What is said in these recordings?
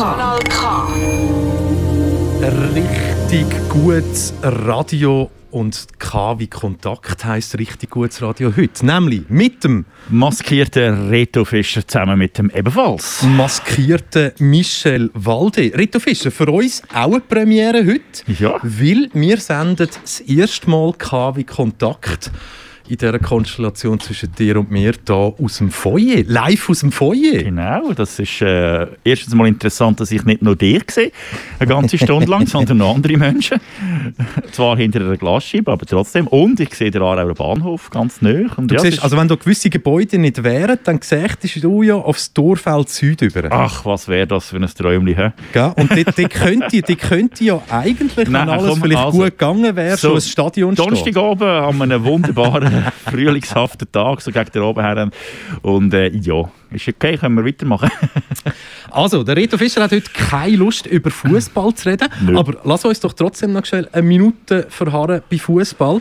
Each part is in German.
Kanal K. Richtig gutes Radio und K wie Kontakt heisst richtig gutes Radio heute. Nämlich mit dem maskierten Reto Fischer zusammen mit dem ebenfalls maskierten Michel Walde. Reto Fischer, für uns auch eine Premiere heute. Ja. Weil wir senden das erste Mal K wie Kontakt in dieser Konstellation zwischen dir und mir hier aus dem Foyer, live aus dem Foyer. Genau, das ist äh, erstens mal interessant, dass ich nicht nur dich sehe, eine ganze Stunde lang, sondern noch andere Menschen. Zwar hinter einer Glasscheibe, aber trotzdem. Und ich sehe den Aarauer Bahnhof ganz nah. Und du ja, siehst, also wenn da gewisse Gebäude nicht wären, dann sähtest du ja aufs Dorfeld Süd über. Ach, was wäre das für ein Träumchen, hä? Ja, und die, die, könnte, die könnte ja eigentlich, wenn alles komm, vielleicht also, gut gegangen wäre, so ein Stadion stehen. Donnerstag oben haben wir einen wunderbaren frühlingshaften Tag, so gegen den oben her. Und äh, ja, ist okay, können wir weitermachen. also, der Reto Fischer hat heute keine Lust, über Fußball zu reden. Nö. Aber lass uns doch trotzdem noch schnell eine Minute verharren bei Fußball.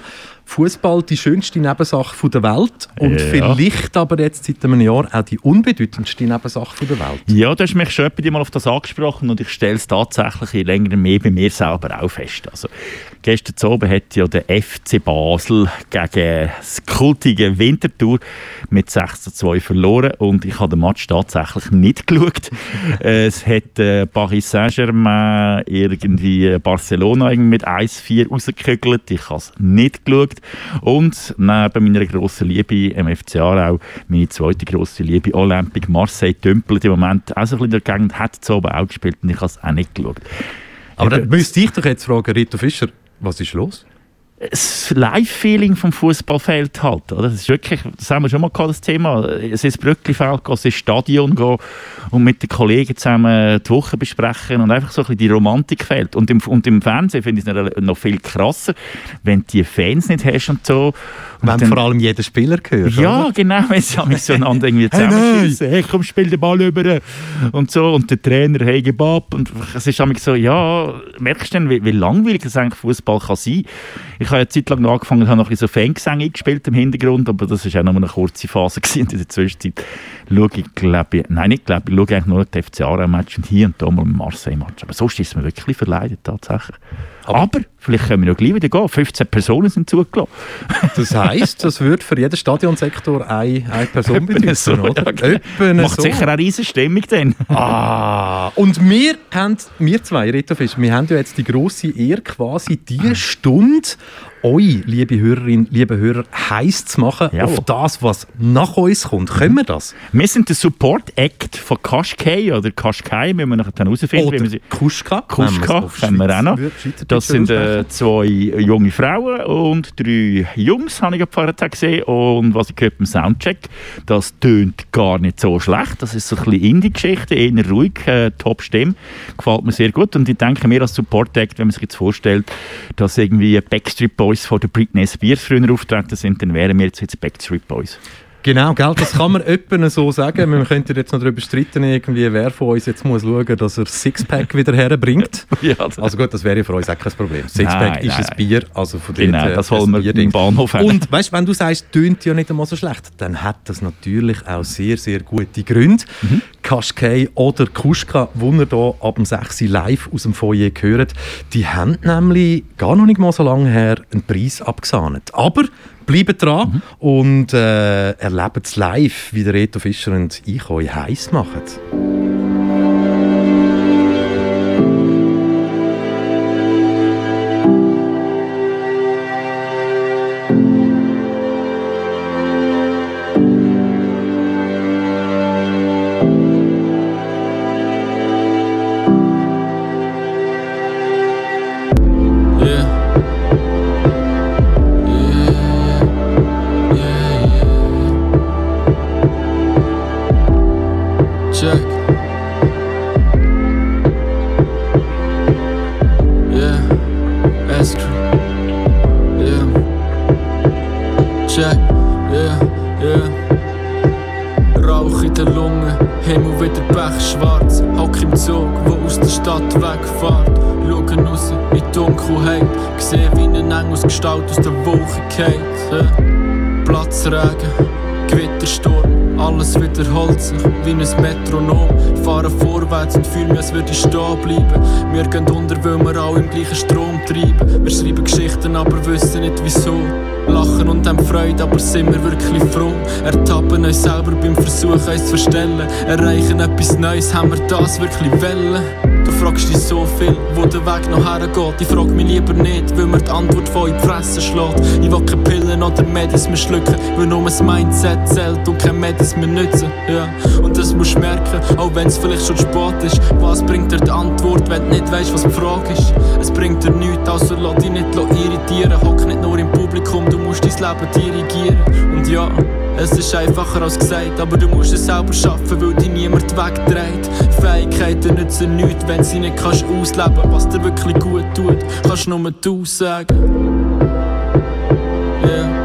Fußball die schönste Nebensache der Welt und ja. vielleicht aber jetzt seit einem Jahr auch die unbedeutendste Nebensache der Welt. Ja, du hast mich schon etwa mal auf das angesprochen und ich stelle es tatsächlich länger mehr bei mir selber auch fest. Also, gestern Abend hat ja der FC Basel gegen das kultige Winterthur mit 6 zu 2 verloren und ich habe den Match tatsächlich nicht geschaut. es hat äh, Paris Saint-Germain irgendwie Barcelona mit 1-4 rausgekügelt. Ich habe es nicht geschaut. Und neben meiner grossen Liebe MFC Aarau, meine zweite grosse Liebe Olympique Marseille dümpelt im Moment auch so ein bisschen in der Gegend, hat es oben auch gespielt und ich habe es auch nicht geschaut. Aber dann müsste ich doch jetzt fragen, Rito Fischer, was ist los? Das Live-Feeling vom Fußball fehlt halt. Oder? Das ist wirklich, das haben wir schon mal gehabt, das Thema. Es ist Brücklifeld gehen, es ist Stadion gehen und mit den Kollegen zusammen die Woche besprechen und einfach so ein bisschen die Romantik fehlt. Und im, und im Fernsehen finde ich es noch viel krasser, wenn du die Fans nicht hast und so. Und wenn dann, vor allem jeder Spieler gehört. Ja, oder? genau, wenn sie mich so einander irgendwie zusammenschießen. hey, hey, komm, spiel den Ball über und so und der Trainer, hey, gib ab. Und es ist so, ja, merkst du denn, wie, wie langweilig das eigentlich Fußball kann sein? Ich habe eine Zeit lang noch angefangen, habe noch so Fangesänge gespielt im Hintergrund, aber das war auch noch eine kurze Phase gewesen. in der Zwischenzeit schaue ich, glaube ich, nein, nicht glaube ich, schaue eigentlich nur die FC Aarau-Match und hier und da mal ein Marseille-Match. Aber sonst ist es mir wirklich verleidet, tatsächlich. Aber, aber vielleicht können wir noch gleich wieder gehen. 15 Personen sind zugelassen. das heisst, das würde für jeden Stadionsektor eine, eine Person bedeuten, so, oder? Ja, genau. Macht so. sicher eine riesige Stimmung dann. ah, und wir haben, wir zwei, Rito Fisch, wir haben ja jetzt die grosse Ehre, quasi diese Stunde euch, liebe Hörerinnen, liebe Hörer, heiß zu machen ja. auf das, was nach uns kommt. Können wir das? Wir sind der Support Act von Kashkei oder Kashkai, müssen wir nachher dann herausfinden. Oder wir Kuschka. Kuschka kennen wir auch noch. Das sind äh, zwei junge Frauen und drei Jungs, habe ich vorher gesehen. Und was ich gehört beim Soundcheck, das tönt gar nicht so schlecht. Das ist so ein bisschen Indie-Geschichte, eher ruhig, äh, Top-Stimme. Gefällt mir sehr gut. Und ich denke mir als Support Act, wenn man sich jetzt vorstellt, dass irgendwie Backstreet Boys Boys von der Britney Spears früher auftreten sind, dann wären wir jetzt, jetzt Backstreet Boys. Genau, gell, das kann man öppen so sagen. Wir könnten jetzt noch darüber streiten, irgendwie, wer von uns jetzt muss schauen, dass er Sixpack wieder herbringt. ja, also. gut, das wäre für uns auch kein Problem. Sixpack nein, ist nein. ein Bier, also von Genau, dort, das holen wir im Bahnhof her. Und weißt, wenn du sagst, tönt ja nicht einmal so schlecht, dann hat das natürlich auch sehr, sehr gute Gründe. Mhm. Kaschkei oder Kuschka, die ihr hier ab dem 6 live aus dem Foyer gehört, die haben nämlich gar noch nicht mal so lange her einen Preis abgesahnt. Aber bleibt dran mhm. und äh, erlebt es live, wie der Reto Fischer und ich euch heiß machen. weggefahren. Schauen raus in Dunkelheit. Gesehen wie eine Engelsgestalt aus der Wolke geht. Platzregen, Gewittersturm, alles wiederholt sich wie ein Metronom. Fahren vorwärts und fühlen mich, als würde ich stehen bleiben. Wir gehen unter, weil wir alle im gleichen Strom treiben. Wir schreiben Geschichten, aber wissen nicht wieso. Lachen und haben Freude, aber sind wir wirklich froh? Ertappen uns selber beim Versuch, uns zu verstellen. Erreichen etwas Neues, haben wir das wirklich wollen? Du fragst dich so viel, wo der Weg noch hergeht. Ich frag mich lieber nicht, weil mir die Antwort von in die Fresse schlägt. Ich will keine Pillen oder Medis mehr schlucken, weil nur ein Mindset zählt und kein Medis mehr nützen. Ja. Und das musst du merken, auch wenn es vielleicht schon spät ist. Was bringt dir die Antwort, wenn du nicht weißt, was die Frage ist? Es bringt dir nichts, also lass dich nicht irritieren. Hock nicht nur im Publikum, du musst dein Leben dirigieren. Und ja, es ist einfacher als gesagt, aber du musst es selber schaffen, weil dich niemand wegdreht. Fähigkeiten nützen nichts, wenn sie nicht kannst ausleben. Was dir wirklich gut tut, kannst nur du sagen. Yeah.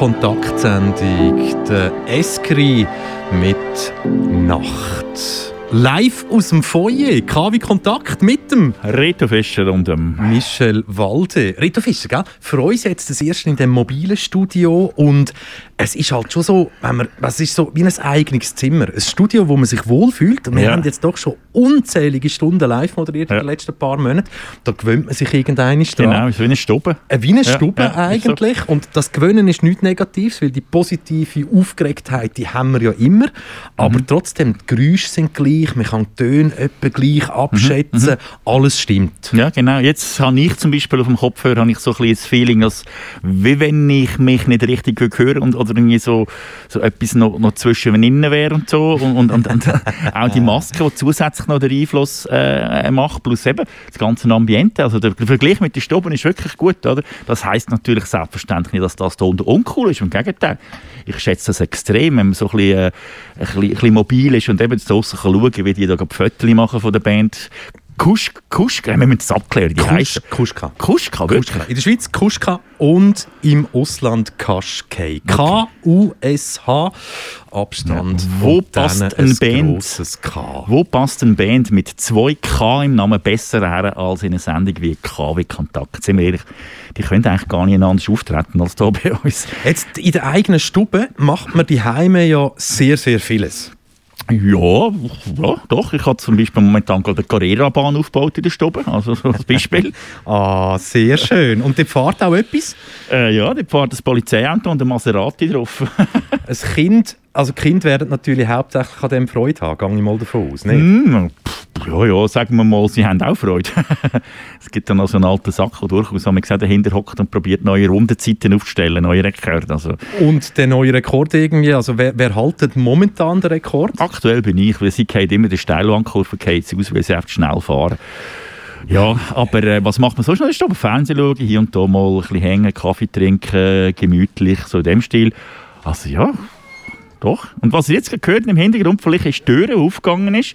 KW-Kontaktsendung. Der Eskri mit Nacht. Live aus dem Foyer. KW-Kontakt mit dem Reto Fischer und dem Michel Walde. Rito Fischer, gell? für uns jetzt das erste in dem mobilen Studio und es ist halt schon so, wenn man, es ist so wie ein eigenes Zimmer. Ein Studio, wo man sich wohlfühlt. Und wir Ja. haben jetzt doch schon unzählige Stunden live moderiert Ja. in den letzten paar Monaten. Da gewöhnt man sich irgendeine dran. Genau, ist wie eine Stube. Äh, Wie eine Ja, Stube ja, ist so. eigentlich. Und das Gewöhnen ist nichts Negatives, weil die positive Aufgeregtheit, die haben wir ja immer. Aber Mhm. trotzdem, die Geräusche sind gleich, man kann Töne etwa gleich Mhm, abschätzen, alles stimmt. Ja, genau. Jetzt habe ich zum Beispiel auf dem Kopfhörer habe ich so ein bisschen das Feeling, als wie wenn ich mich nicht richtig höre und oder irgendwie so, so etwas noch, noch zwischen innen wäre und so. Und, und, und, und auch die Maske, die zusätzlich noch den Einfluss äh, macht, plus eben das ganze Ambiente. Also der Vergleich mit den Stuben ist wirklich gut, oder? Das heisst natürlich selbstverständlich nicht, dass das da unten uncool ist. Im Gegenteil. Ich schätze das extrem, wenn man so ein bisschen, äh, ein bisschen, ein bisschen mobil ist und eben draussen kann schauen wie die da Fotos machen von der Band. Kusch, Kusch, wir müssen das abklären, die Kusch, heissen. Kuschka. Kuschka, wirklich? In der Schweiz Kuschka und im Ausland Kaschkei. K-U-S-H. Abstand. Ja, wo passt ein Band? K. Wo passt eine Band mit 2K im Namen besser her als in einer Sendung wie KW Kontakt? Sind wir ehrlich, die können eigentlich gar nicht anders auftreten als hier bei uns. Jetzt in der eigenen Stube macht man die Heime ja sehr, sehr vieles. Ja, ja, doch. Ich habe zum Beispiel momentan gerade eine Carrera-Bahn aufgebaut in der Stube, also so als Beispiel. Ah, sehr schön. Und dort fährt auch etwas. äh, ja, da fährt das Polizeiauto und ein Maserati drauf. Ein Kind, also Kinder werden natürlich hauptsächlich an dem Freude haben, gehe ich mal davon aus. Nicht? Hm, pff, ja, ja, sagen wir mal, sie haben auch Freude. es gibt dann noch so einen alten Sack, der durchaus haben wir gesagt, dahinter hockt und probiert neue Rundenzeiten aufzustellen, neue Rekorde. Also, Und der neue Rekord irgendwie, also wer, wer haltet momentan den Rekord? aktuell bin ich, weil sie immer die Steilwandkurve aus, weil sie einfach schnell fahren. Ja, aber äh, was macht man sonst noch? Ist aber Fernsehen schauen, hier und da mal ein bisschen hängen, Kaffee trinken, gemütlich, so in dem Stil. Also ja, doch. Und was ihr jetzt gehört im Hintergrund, vielleicht ist die Tür aufgegangen ist,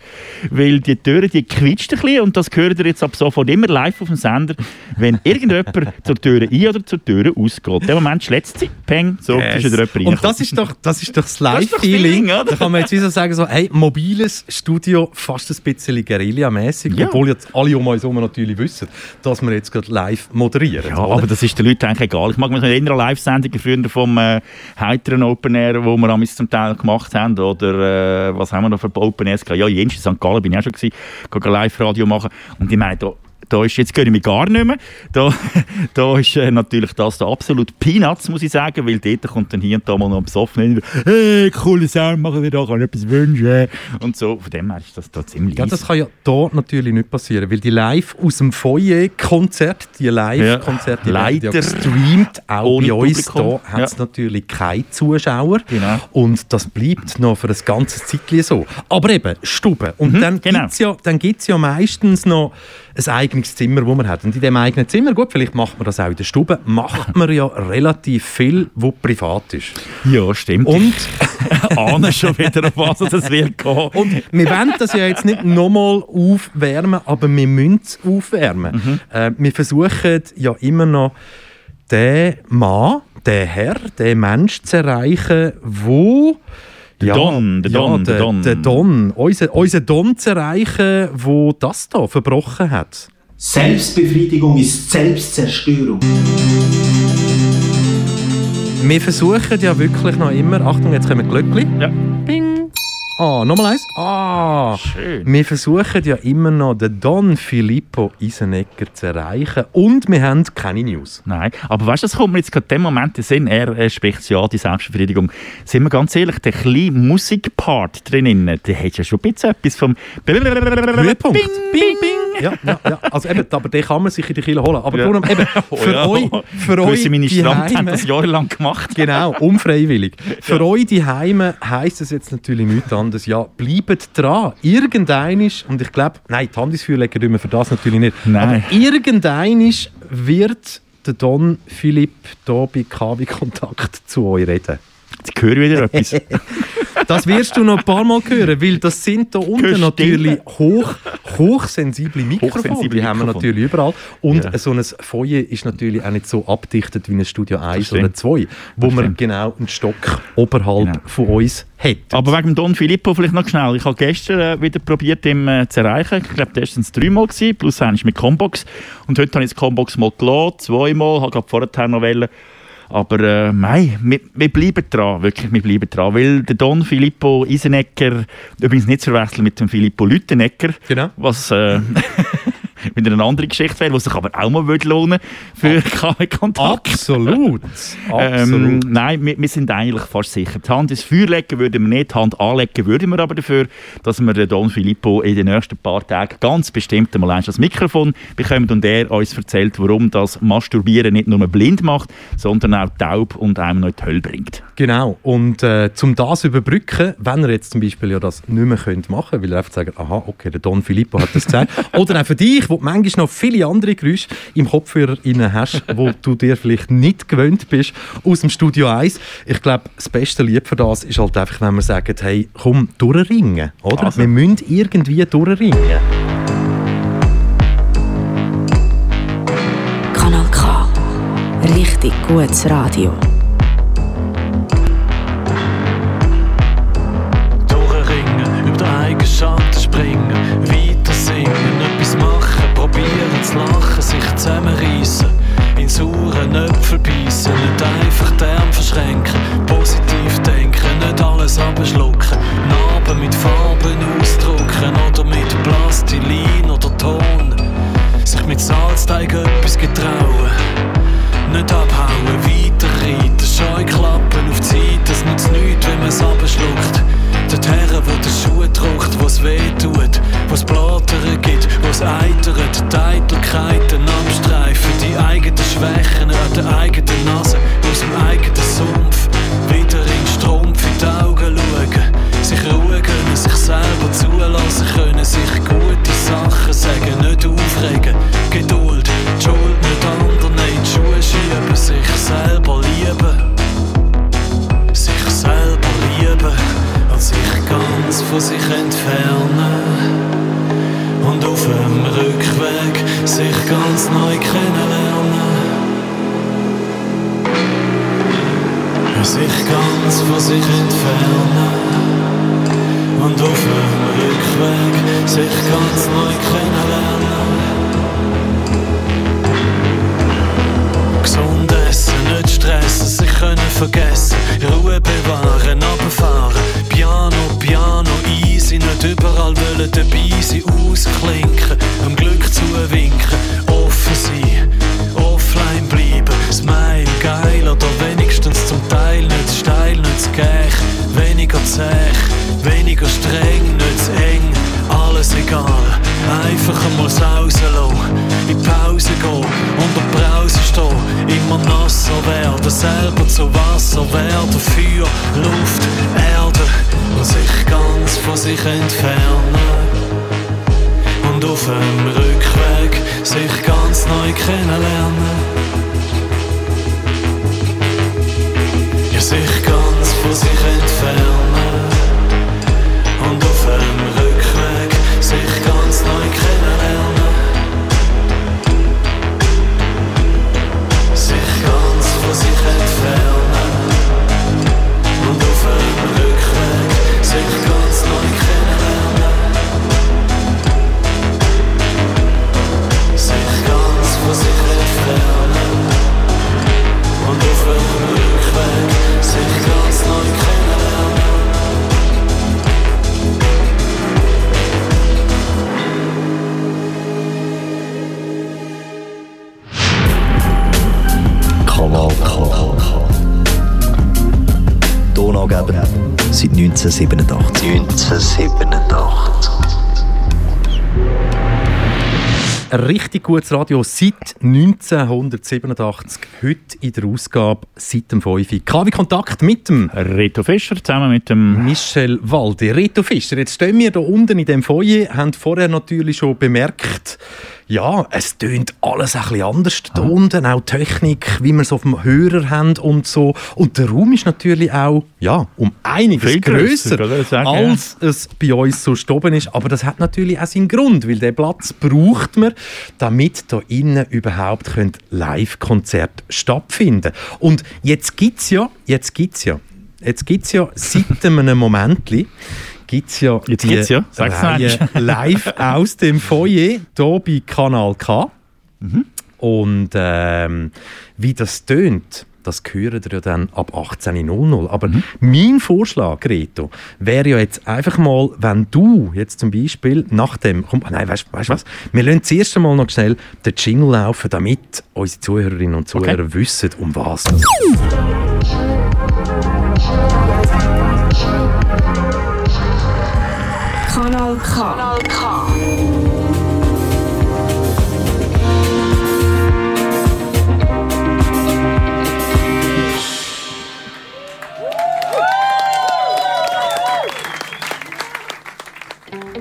weil die Tür, die quietscht ein bisschen und das hört ihr jetzt ab sofort immer live auf dem Sender, wenn irgendjemand zur Tür ein- oder zur Tür ausgeht. Der Moment schlägt sie, peng, so, yes. ist wieder jemand Und das ist doch das, ist doch das Live-Feeling. Feeling, oder? Da kann man jetzt wie so sagen, so, hey, mobiles Studio, fast ein bisschen Guerilla-mäßig, Ja. obwohl jetzt alle um uns herum natürlich wissen, dass wir jetzt gerade live moderieren. Ja, aber das ist den Leuten eigentlich egal. Ich mag mich noch erinnern an Live-Sendungen früher vom äh, heiteren Open Air, wo wir amigs zum Teil gemacht haben. Oder äh, was haben wir noch für Open gehabt? Ja, in St. Gallen bin ich auch schon gewesen, Live-Radio machen. Und ich meine, da ist, jetzt gehöre ich mich gar nicht mehr. Da, da ist äh, natürlich das da absolut Peanuts, muss ich sagen, weil dort kommt dann hier und da mal noch besoffen hin, hey, coole Sound machen wir da, kann ich etwas wünschen und so. Von dem her ist das da ziemlich Ja, das kann ja hier natürlich nicht passieren, weil die live aus dem Foyer-Konzert, die Live-Konzerte, Ja, ja gestreamt, auch bei uns, Publikum. da hat es Ja. natürlich keine Zuschauer Genau. und das bleibt noch für ein ganzes Zeitchen so. Aber eben, Stube. Und dann genau. gibt es ja, dann gibt's ja meistens noch ein eigenes Zimmer, das man hat. Und in dem eigenen Zimmer, gut, vielleicht macht man das auch in der Stube, macht man ja relativ viel, was privat ist. Ja, stimmt. Und ahne schon wieder, auf was es wird gehen. Und wir wollen das ja jetzt nicht nochmal aufwärmen, aber wir müssen es aufwärmen. Mhm. Äh, wir versuchen ja immer noch, den Mann, den Herr, den Mensch zu erreichen, wo Der Don, der Don, der der, Don. der Don, unser, unser Don zu erreichen, wo das da verbrochen hat. Selbstbefriedigung ist Selbstzerstörung. Wir versuchen ja wirklich noch immer, Achtung, jetzt kommen Glöckli. Ja. Bing. Ah, nochmal eins. Ah. Schön. Wir versuchen ja immer noch den Don Filippo Isenegger zu erreichen und wir haben keine News. Nein, aber weißt du, das kommt mir jetzt gerade in dem Moment in Sinn, er spricht ja die Selbstbefriedigung. Sind wir ganz ehrlich, der kleine Musikpart drinnen, der hat ja schon ein bisschen etwas vom Höhepunkt. Bing, bing, bing. Ja, ja, ja. Also eben, aber den kann man sich in die Kille holen. Aber Ja. darum eben, Oh für ja. euch, für euch haben die das jahrelang gemacht. Genau, unfreiwillig. Für euch die Heime heisst es jetzt natürlich nichts anderes. Ja, bleibt dran. Irgendeinisch, und ich glaube, nein, die Hand ins Feuer legen tun wir für das natürlich nicht. Nein. Aber irgendeinisch wird der Don Philipp hier bei KW Kontakt zu euch reden. Jetzt höre ich wieder etwas. Das wirst du noch ein paar Mal hören, weil das sind da unten du natürlich hoch, hochsensible Mikrofone. Hochsensible haben wir natürlich überall. Und Ja. so ein Foyer ist natürlich auch nicht so abdichtet wie ein Studio 1 oder stimmt. 2, wo man genau einen Stock oberhalb Genau. von uns hat. Aber wegen Don Filippo vielleicht noch schnell. Ich habe gestern äh, wieder probiert, ihn äh, zu erreichen. Ich glaube, das waren es dreimal, gewesen, plus eines mit Combox. Und heute habe ich das Combox mal gelassen, zweimal, habe gerade vorher noch wollen. Aber äh, mei, wir, wir bleiben dran, wirklich, wir bleiben dran. Weil der Don Filippo Isenecker, übrigens nicht zu verwechseln mit dem Filippo Lüttenecker, Genau. was äh, wieder eine andere Geschichte wäre, was sich aber auch mal würde lohnen für KW Kontakt. Absolut. Ähm, Absolut. nein, wir, wir sind eigentlich fast sicher. Die Hand ins Feuer legen würden wir nicht, die Hand anlegen würden wir aber dafür, dass wir den Don Filippo in den nächsten paar Tagen ganz bestimmt einmal eins das Mikrofon bekommen und er uns erzählt, warum das Masturbieren nicht nur blind macht, sondern auch taub und einem noch in die Hölle bringt. Genau. Und äh, um das zu überbrücken, wenn ihr jetzt zum Beispiel ja das nicht mehr könnt machen weil ihr einfach sagt, aha, okay, der Don Filippo hat das gesagt. Oder auch für dich, wo du manchmal noch viele andere Geräusche im Kopfhörer rein hast, wo du dir vielleicht nicht gewöhnt bist aus dem Studio 1. Ich glaube, das beste Lied für das ist halt einfach, wenn wir sagen, hey, komm, durchringen, oder? Also. Wir müssen irgendwie durchringen. Kanal K. Richtig gutes Radio. Selber zu Wasser werden, Feuer, Luft, Erde und sich ganz von sich entfernen und auf dem Rückweg sich ganz neu kennenlernen. 1987. 1987. Ein richtig gutes Radio seit 1987, heute in der Ausgabe seit dem 5. KW Kontakt mit dem Reto Fischer zusammen mit dem Michel Walde. Reto Fischer, jetzt stehen wir hier unten in dem Foyer, haben vorher natürlich schon bemerkt, ja, es tönt alles ein bisschen anders da unten, auch die Technik, wie wir es auf dem Hörer haben und so. Und der Raum ist natürlich auch, ja, um einiges Viel grösser, grösser, oder? Sagen, als es bei uns so oben ist. Aber das hat natürlich auch seinen Grund, weil den Platz braucht man, damit da innen überhaupt können Live-Konzerte stattfinden Und jetzt gibt's ja, jetzt gibt's ja, jetzt gibt's ja seit einem Momentli gibt's ja Jetzt die ja, sag's Reihe live aus dem Foyer hier bei Kanal K. Mhm. Und ähm, wie das tönt, das hören ihr ja dann ab 18.00 Aber Mhm. mein Vorschlag, Reto, wäre ja jetzt einfach mal, wenn du jetzt zum Beispiel nach dem, komm, ah, nein, weißt du was, wir lassen zuerst einmal noch schnell den Jingle laufen, damit unsere Zuhörerinnen und Zuhörer Okay. wissen, um was das Kanal K.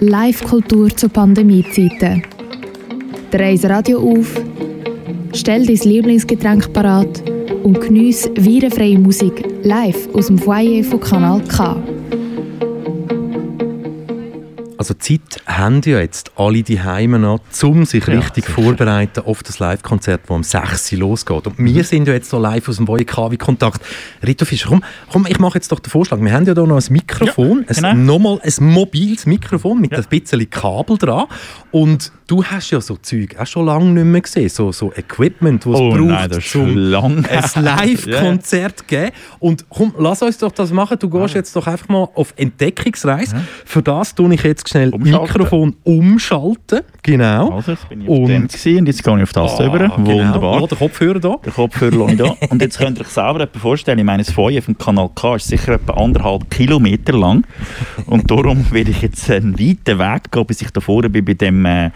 Live-Kultur zu Pandemiezeiten. Dreh das Radio auf, stell dein Lieblingsgetränk parat und geniesse virenfreie Musik live aus dem Foyer von Kanal K. Also Zeit haben ja jetzt alle die Heime noch, um sich Ja, richtig sicher. vorbereiten auf das Live-Konzert, das um 6 Uhr losgeht. Und wir sind ja jetzt so live aus dem Voye KW Kontakt. Rito Fischer, komm, komm, ich mache jetzt doch den Vorschlag. Wir haben ja hier noch ein Mikrofon, Ja, ein, genau. nochmal ein mobiles Mikrofon mit Ja. ein bisschen Kabel dran. Und du hast ja so Zeug auch schon lange nicht mehr gesehen, so, so Equipment, das es Oh braucht, nein, das schon lang ein Live-Konzert geben. Und komm, lass uns doch das machen. Du gehst jetzt doch einfach mal auf Entdeckungsreise. Für das tue ich jetzt schnell Umschalten. Mikrofon umschalten. Genau. Also, jetzt bin ich Und- und jetzt gehe ich auf das Ah, genau. Wunderbar. Oh, der Kopfhörer da. Der Kopfhörer lasse ich da. Und jetzt könnt ihr euch selber vorstellen. Ich meine, das Feuer vom Kanal K ist sicher etwa anderthalb Kilometer lang. Und darum werde ich jetzt einen weiten Weg gehen, bis ich da vorne bin bei dem, äh,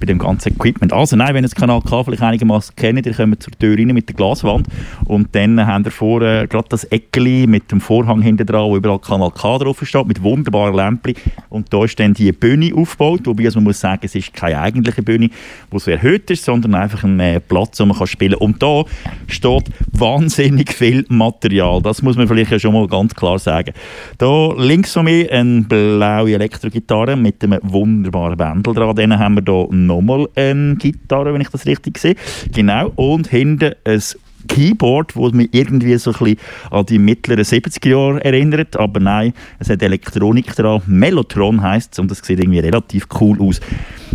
bei dem ganzen Equipment. Also nein, wenn ihr das Kanal K vielleicht einigermaßen kennt, ihr kommt zur Tür rein mit der Glaswand und dann habt ihr vorne gerade das Eckeli mit dem Vorhang hinten dran, wo überall Kanal K drauf steht, mit wunderbaren Lämpchen. Und da ist dann die Bühne aufgebaut, wobei also man muss sagen, es ist keine eigentliche Bühne, die so erhöht ist, sondern einfach ein äh, Platz, wo man kann spielen kann. Und da steht wahnsinnig viel Material. Das muss man vielleicht ja schon mal ganz klar sagen. Da links von mir eine blaue Elektrogitarre mit einem wunderbaren Bändel dran. Dann haben wir da nochmal eine Gitarre, wenn ich das richtig sehe. Genau. Und hinten ein Keyboard, wo mich irgendwie so ein bisschen an die mittleren 70er Jahre erinnert, aber nein, es hat Elektronik dran, Mellotron heisst es und das sieht irgendwie relativ cool aus.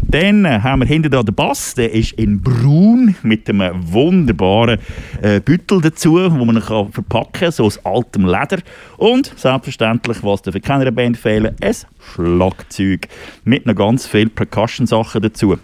Dann äh, haben wir hinten dran den Bass, der ist in braun mit einem wunderbaren äh, Büttel dazu, wo man ihn kann verpacken kann, so aus altem Leder. Und selbstverständlich, was darf für keiner Band fehlen, ein Schlagzeug mit noch ganz viel Percussion-Sachen dazu.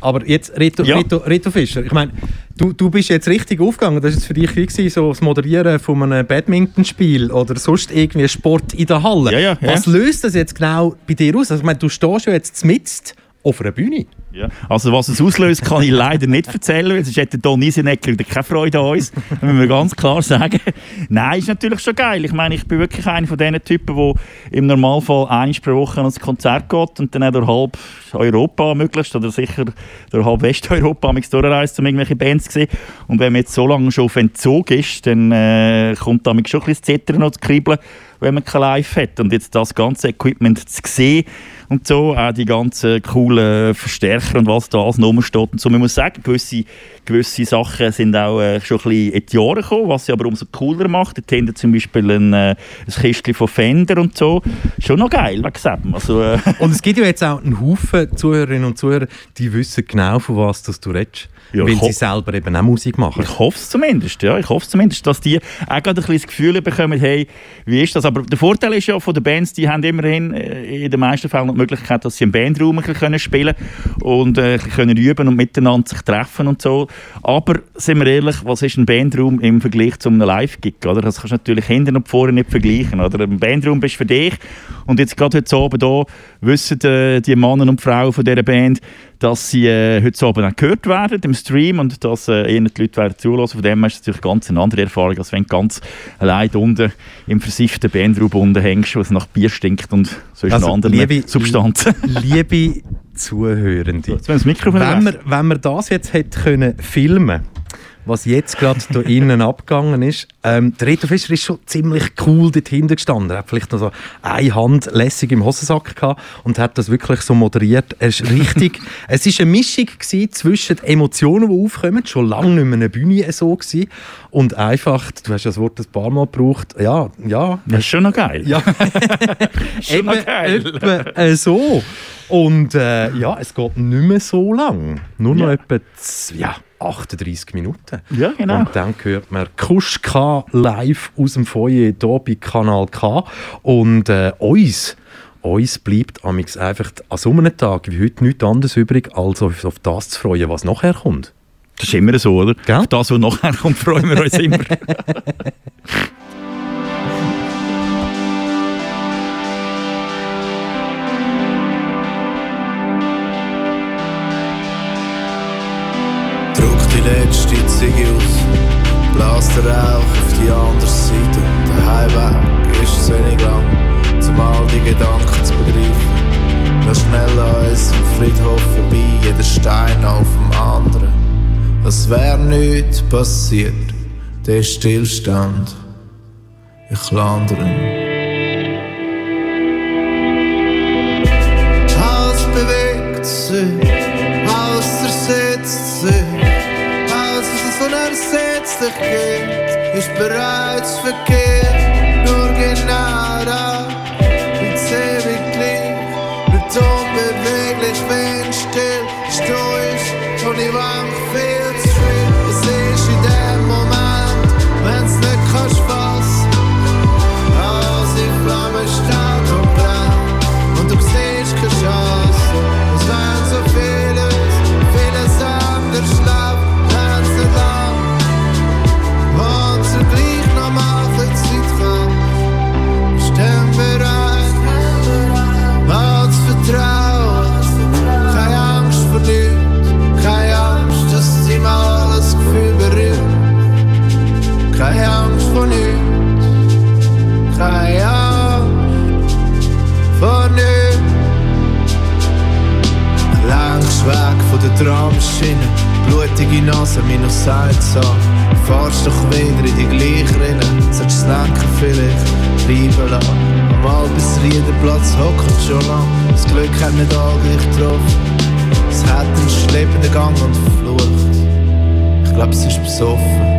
Aber jetzt, Reto, Ja. Reto, Reto Fischer, ich meine, du, du bist jetzt richtig aufgegangen. Das war jetzt für dich wie gewesen, so das Moderieren von einem Badmintonspiel oder sonst irgendwie Sport in der Halle. Ja, ja, ja. Was löst das jetzt genau bei dir aus? Also, ich meine, du stehst ja jetzt mitten auf einer Bühne. Ja. Also was es auslöst, kann ich leider nicht erzählen, weil sonst hätte Don Isenecker keine Freude an uns. Das müssen wir ganz klar sagen. Nein, ist natürlich schon geil. Ich meine, ich bin wirklich einer von diesen Typen, der im Normalfall einmal pro Woche ans Konzert geht und dann auch durch halb Europa möglichst, oder sicher durch halb Westeuropa durchreist, um irgendwelche Bands zu sehen. Und wenn man jetzt so lange schon auf Entzug ist, dann äh, kommt damit schon ein bisschen das Zittern und das Kribbeln, wenn man kein Live hat. Und jetzt das ganze Equipment zu sehen und so, auch die ganzen coolen Verstärker und was da alles rumsteht und so. Man muss sagen, gewisse, gewisse Sachen sind auch äh, schon ein bisschen in die Jahre gekommen, was sie aber umso cooler macht. Dort hinten zum Beispiel ein, äh, ein Kistchen von Fender und so. Schon noch geil, wegen dem. Also, äh, Und es gibt ja jetzt auch einen Haufen Zuhörerinnen und Zuhörer, die wissen genau, von was das du redest. Ja, weil sie selber eben auch Musik machen. Ich hoffe es zumindest, ja. Ich hoffe es zumindest, dass die auch gerade ein bisschen das Gefühl bekommen, hey, wie ist das? Aber der Vorteil ist ja von den Bands, die haben immerhin äh, in den meisten Fällen die Möglichkeit, dass sie im Bandraum ein bisschen können spielen und äh, können üben und miteinander sich treffen und so. Aber, sind wir ehrlich, was ist ein Bandraum im Vergleich zu einem Live-Gig? Das kannst du natürlich hinten und vorne nicht vergleichen, oder? Ein Bandraum bist für dich und jetzt gerade heute Abend hier wissen äh, die Männer und Frauen von dieser Band, dass sie äh, heute Abend auch gehört werden im Stream und dass äh, ihnen die Leute werden zulassen. Von dem her ist es natürlich ganz eine andere Erfahrung, als wenn du ganz allein unten im versifften Bandraum unten hängst, wo es nach Bier stinkt und sonst Also, andere liebe- Substanzen. Liebe Zuhörende, Mikrofon wenn wir, wenn wir das jetzt hätte können filmen was jetzt gerade da innen abgegangen ist. Ähm, der Reto Fischer ist schon ziemlich cool dort hinten gestanden. Er hat vielleicht noch so eine Hand lässig im Hosensack gehabt und hat das wirklich so moderiert. Er ist richtig, es ist eine Mischung gewesen zwischen den Emotionen, die aufkommen, schon lange nicht mehr eine Bühne so gewesen, und einfach, du hast das Wort ein paar Mal gebraucht, ja, ja, Das ist schon noch geil. ja, Schon noch geil. etwa, äh, so. Und äh, ja, es geht nicht mehr so lang. Nur noch Ja. etwa ja, 38 Minuten. Ja, genau. Und dann hört man Kusch K live aus dem Foyer hier bei Kanal K. Und äh, uns, uns bleibt amix einfach an so einem Tag wie heute nichts anderes übrig, als auf, auf das zu freuen, was nachher kommt. Das ist immer so, oder? Gell? Auf das, was nachher kommt, freuen wir uns immer. Druck die letzte Ziege aus, blas den Rauch auf die andere Seite. Der Heimweg ist zu wenig lang, um all die Gedanken zu begreifen. Noch schnell an uns am Friedhof vorbei, jeder Stein auf dem anderen. Als wär nichts passiert, der Stillstand. Ich lande geht, ist bereits verkehrt. Nase, minus eins an. Fahrst doch wieder in die gleiche Rinne, solltest das Lenken vielleicht bleiben lassen. Am Albisriederplatz hockt schon lang, das Glück hat nicht alle gleich getroffen. Es hat einen schleppenden Gang und verflucht. Ich glaub, es ist besoffen.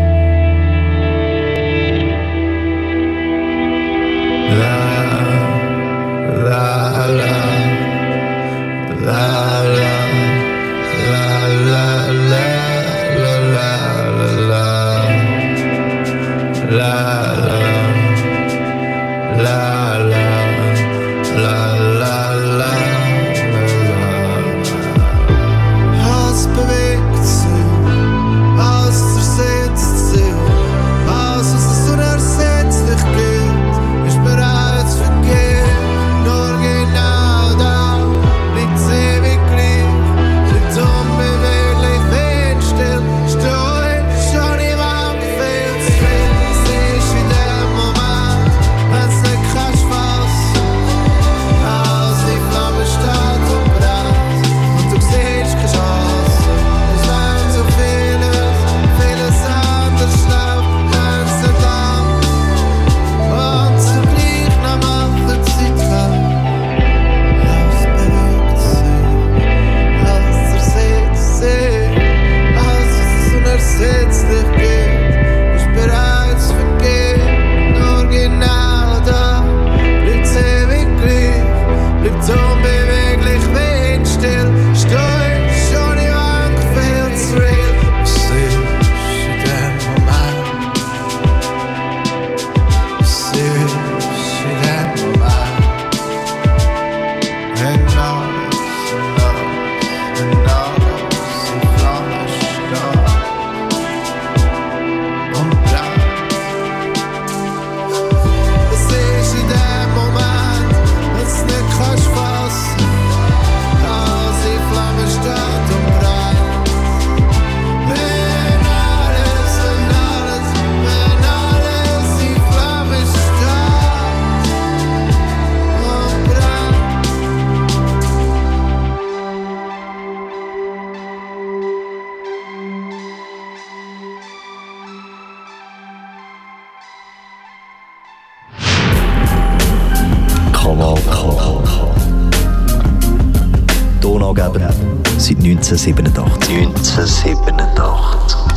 1987. 1987.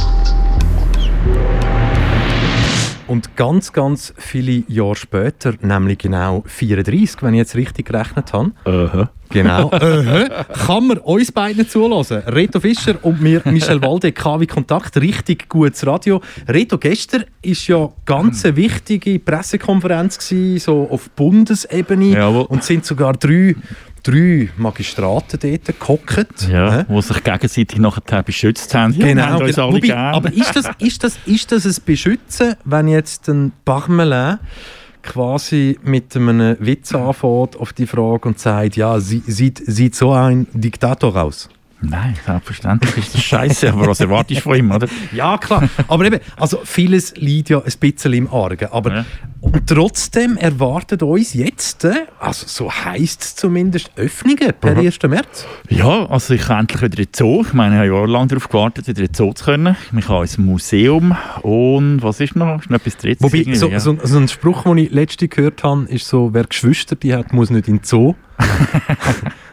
Und ganz, ganz viele Jahre später, nämlich genau 34, wenn ich jetzt richtig gerechnet habe, Aha. Genau. äh, kann man uns beiden zulassen. Reto Fischer und mir, Michel Walde, KW Kontakt, richtig gutes Radio. Reto, gestern war ja ganz eine wichtige Pressekonferenz gewesen, so auf Bundesebene Jawohl. und sind sogar drei, drei Magistraten dort gehockt. Ja, Äh? wo sich gegenseitig nachher beschützt haben. Genau, haben genau. Wobei, aber ist das, ist, das, ist das ein Beschützen, wenn jetzt ein Parmelin quasi mit einem Witz anfängt auf die Frage und sagt, ja, sie, sieht, sieht so ein Diktator aus? Nein, selbstverständlich ist das scheiße, aber was erwartest du von ihm, oder? Ja, klar. Aber eben, also vieles liegt ja ein bisschen im Argen. Aber Ja. trotzdem erwartet uns jetzt, äh, also so heisst es zumindest, Öffnungen per 1. März. Ja, also ich kann endlich wieder in den Zoo. Ich meine, ich habe jahrelang darauf gewartet, wieder in den Zoo zu können. Ich habe ins Museum und was ist noch? Ist noch etwas drittes? Wobei, so, ja. so, so ein Spruch, den ich letzte gehört habe, ist so, wer Geschwister die hat, muss nicht in den Zoo.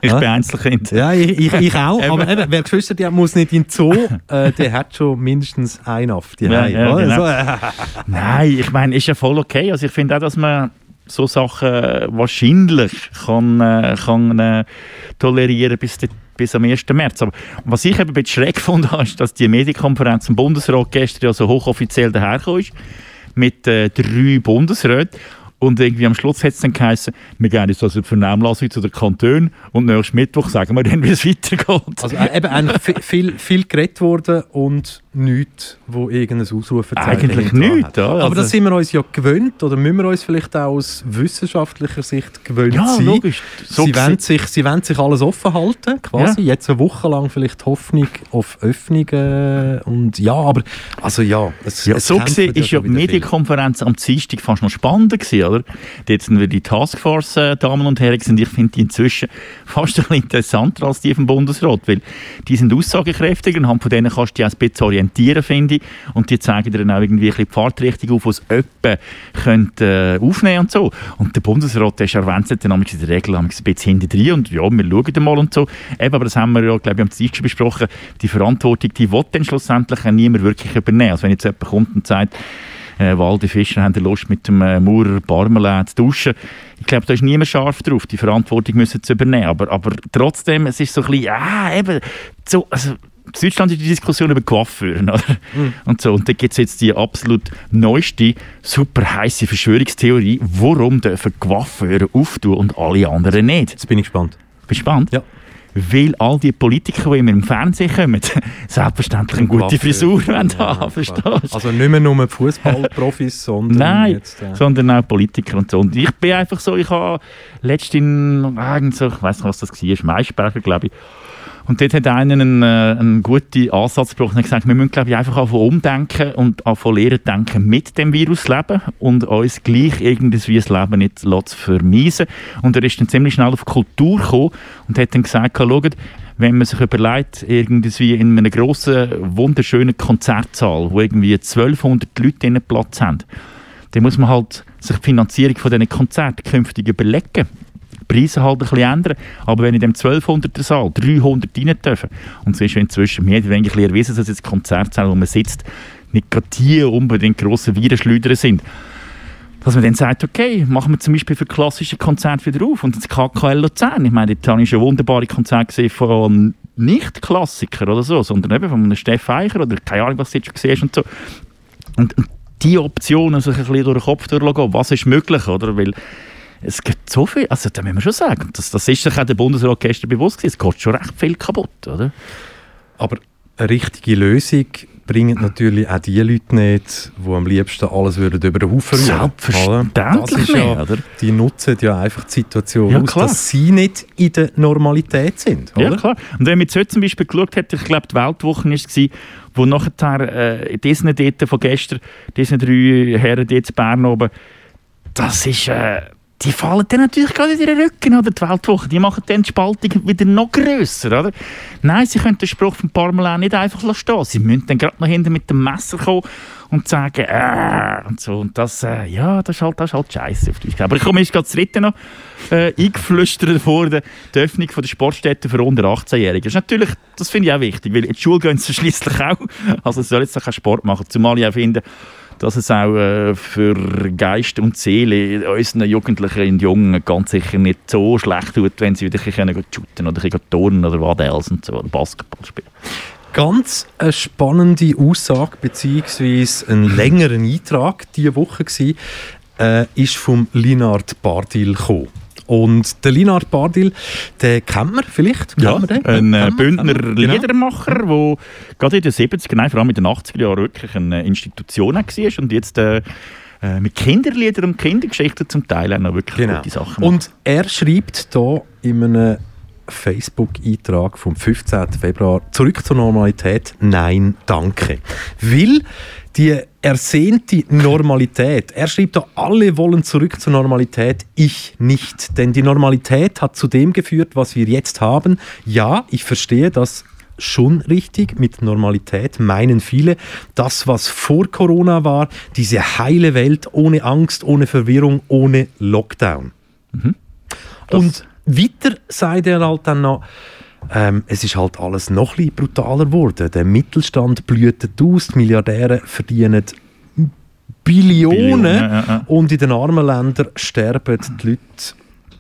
ich Ja. bin Einzelkind. Ja, ich, ich, ich auch. Aber eben, wer Geschwister die muss nicht in den Zoo. Äh, der hat schon mindestens einen auf die Ja, ja, genau. So, äh, Nein, ich meine, ist ja voll okay. Also ich finde auch, dass man so Sachen äh, wahrscheinlich kann, äh, kann äh, tolerieren bis, de, bis am 1. März. Aber was ich eben ein bisschen schräg gefunden habe, ist, dass die Medienkonferenz im Bundesrat gestern ja so hochoffiziell dahergekommen ist, mit äh, drei Bundesräten. Und irgendwie am Schluss hat es dann geheißen, wir gehen jetzt also die Vernehmlassung zu den Kantonen und nächsten Mittwoch sagen wir dann, wie es weitergeht. Also äh, eben eigentlich vi- viel, viel geredet worden und nichts, wo irgendein Ausrufezeichen Eigentlich nichts, ja, Aber also- das sind wir uns ja gewöhnt oder müssen wir uns vielleicht auch aus wissenschaftlicher Sicht gewöhnt Ja, sein. logisch. So sie, wollen sich, sie wollen sich alles offen halten, quasi. Jetzt eine Woche lang vielleicht Hoffnung auf Öffnungen und ja, aber also ja. Es, Ja, es so gesehen ist ja die. Medienkonferenz am Dienstag fast noch spannender gewesen, oder? Dort sind wir die Taskforce-Damen und Herren und ich finde die inzwischen fast ein bisschen interessanter als die vom Bundesrat, weil die sind aussagekräftig und von denen kannst du dich auch ein bisschen orientieren, finde ich. Und die zeigen dir dann auch irgendwie ein bisschen die Fahrtrichtung auf, es öppe könnte, äh, aufnehmen und so. Und der Bundesrat, der erwähnt, dann haben in der Regel haben ein bisschen hinter und ja, wir schauen mal und so. Eben, aber das haben wir ja, glaube ich, am Dienstag besprochen, die Verantwortung, die will dann schlussendlich niemand wirklich übernehmen. Also wenn jetzt jemand kommt und sagt, äh, Walde Fischer haben Lust mit dem äh, Maurer Parmelin zu duschen. Ich glaube, da ist niemand scharf drauf, die Verantwortung müssen zu übernehmen. Aber, aber trotzdem, es ist so ein bisschen, ja, eben, so, also, in Deutschland ist die Diskussion über Coiffeuren, oder? Und so. Und da gibt es jetzt die absolut neueste, super heiße Verschwörungstheorie, warum dürfen Coiffeure auftun und alle anderen nicht? Jetzt bin ich gespannt. Bist du gespannt? Ja. Weil all die Politiker, die immer im Fernsehen kommen, selbstverständlich eine gute. Frisur wollen Ja, haben, verstehst? Also nicht mehr nur Fußballprofis, sondern Nein, jetzt, äh, sondern auch Politiker und so. Und ich bin einfach so, ich habe letztens so, ich weiß nicht, was das war, Maischberger, glaube ich. Und dort hat einer einen, äh, einen guten Ansatz gebracht und gesagt, wir müssen, glaube ich, einfach anfangen umdenken und anfangen lernen denken mit dem Virus leben und uns gleich irgendwie das Leben nicht zu vermeisen. Und er ist dann ziemlich schnell auf Kultur gekommen und hat dann gesagt, schaut, wenn man sich überlegt, irgendwie in einer grossen, wunderschönen Konzertsaal, wo irgendwie 1200 Leute drinnen Platz haben, dann muss man halt sich die Finanzierung von diesen Konzerten künftig überlegen. Preise halt ein bisschen ändern. Aber wenn in dem 1200er Saal 300 rein dürfen, und ja inzwischen mehr oder weniger erwiesen, dass jetzt Konzertsäle, wo man sitzt, nicht gerade die unbedingt grossen Virenschleudern sind, dass man dann sagt, okay, machen wir zum Beispiel für klassische Konzerte wieder auf. Und das KKL Luzern, ich meine, dort habe ich schon wunderbare Konzerte gesehen von nicht Klassikern oder so, sondern eben von einem Steff Eicher oder keine Ahnung, was du jetzt schon gesehen hast und so. Und, und die Optionen sich ein bisschen durch den Kopf durchgehen, was ist möglich, oder? Weil es gibt so viel, also da müssen wir schon sagen, das, das ist sich auch der Bundesrat gestern bewusst gewesen, es geht schon recht viel kaputt, oder? Aber eine richtige Lösung bringen natürlich auch die Leute nicht, die am liebsten alles würden über den Haufen rühren. Selbstverständlich ja, nicht, oder? Die nutzen ja einfach die Situation Ja, aus, klar. dass sie nicht in der Normalität sind. Ja, Oder? klar. Und wenn man jetzt heute zum Beispiel geschaut hat, ich glaube, die Weltwoche war es, wo nachher äh, Disney dort von gestern, diese drei Herren dort in Bern oben, das ist, äh, die fallen dann natürlich gerade in den Rücken, oder? Die Weltwoche, die machen dann die Spaltung wieder noch grösser, oder? Nein, sie können den Spruch von Parmelin nicht einfach stehen Sie müssen dann gerade noch hinten mit dem Messer kommen und sagen, äh, und so. Und das, äh, ja, das ist halt, das ist halt scheiße auf Deutsch. Aber ich komme jetzt gerade das dritte noch äh, eingeflüstert vor der, der Öffnung von der Sportstätte für unter 18-Jährige. Das ist natürlich, das finde ich auch wichtig, weil in die Schule gehen sie schließlich auch. Also sie sollen jetzt auch keinen Sport machen. Zumal ich auch finde, dass es auch äh, für Geist und Seele unseren Jugendlichen und Jungen ganz sicher nicht so schlecht tut, wenn sie wieder bisschen shooten oder bisschen turnen oder was und so, oder Basketball spielen. Ganz eine spannende Aussage beziehungsweise ein längerer Eintrag diese Woche war, äh, ist vom Linard Bardil gekommen. Und den Linard Bardil, den kennt man vielleicht? Ja, man den? ein äh? Bündner man? Genau. Liedermacher, der gerade in den 70er, nein, vor allem in den 80er Jahren wirklich eine Institution war und jetzt äh, äh, mit Kinderliedern und Kindergeschichten zum Teil auch noch wirklich Genau. gute Sachen macht. Und er schreibt da in einem Facebook-Eintrag vom 15. Februar zurück zur Normalität. Nein, danke. Weil die ersehnte Normalität, er schreibt da, alle wollen zurück zur Normalität, ich nicht. Denn die Normalität hat zu dem geführt, was wir jetzt haben. Ja, ich verstehe das schon richtig. Mit Normalität meinen viele das, was vor Corona war, diese heile Welt ohne Angst, ohne Verwirrung, ohne Lockdown. Und weiter sagt er halt dann noch, ähm, es ist halt alles noch ein brutaler geworden. Der Mittelstand blüht aus, die Milliardäre verdienen Billionen, Billionen, ja, ja. und in den armen Ländern sterben die Leute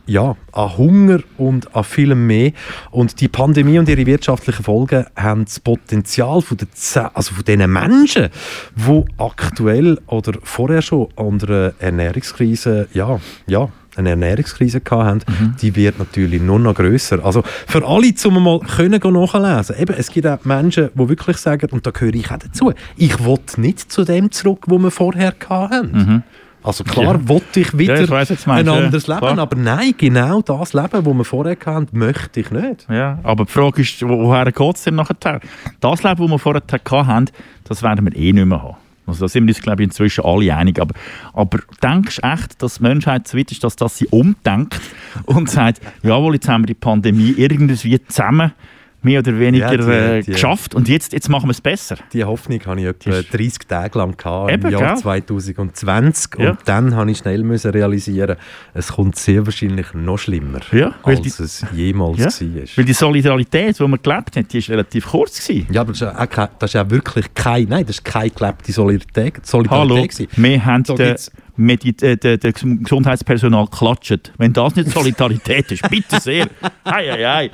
ja, an Hunger und an vielem mehr. Und die Pandemie und ihre wirtschaftlichen Folgen haben das Potenzial von, der also von diesen Menschen, die aktuell oder vorher schon an einer Ernährungskrise, ja, ja, eine Ernährungskrise gehabt haben, Mhm. die wird natürlich nur noch grösser. Also für alle, zum mal können nachlesen. Eben, es gibt auch Menschen, die wirklich sagen, und da gehöre ich auch dazu, ich will nicht zu dem zurück, wo wir vorher hatten. Also klar, Mhm. Ja. wollte ich wieder Ja, ich ein meinst, ja, anderes Leben, aber nein, genau das Leben, das wir vorher hatten, möchte ich nicht. Ja, aber die Frage ist, wo- woher geht es denn nachher? Das Leben, das wir vorher hatten, das werden wir eh nicht mehr haben. Also da sind wir uns, glaube ich, inzwischen alle einig. Aber, aber denkst du echt, dass die Menschheit so weit ist, dass, dass sie umdenkt und sagt, jawohl, jetzt haben wir die Pandemie irgendwie zusammen mehr oder weniger Ja, die- äh, die- geschafft und jetzt, jetzt machen wir es besser. Die Hoffnung hatte ich etwa Das ist- 30 Tage lang gehabt, Eben, im Jahr gell? 2020 Ja. und dann habe ich schnell müssen realisieren, es kommt sehr wahrscheinlich noch schlimmer, Ja, als die- es jemals Ja, war. Weil die Solidarität, die man gelebt hat, die ist relativ kurz gewesen. Ja, aber das ist, auch das ist ja wirklich kein, nein, das ist keine gelebte Solidarität, Solidarität Hallo, gewesen. wir haben Da den, gibt's- Medi äh, den, den Gesundheitspersonal klatscht. Wenn das nicht Solidarität ist, bitte sehr. Ei, ei, ei.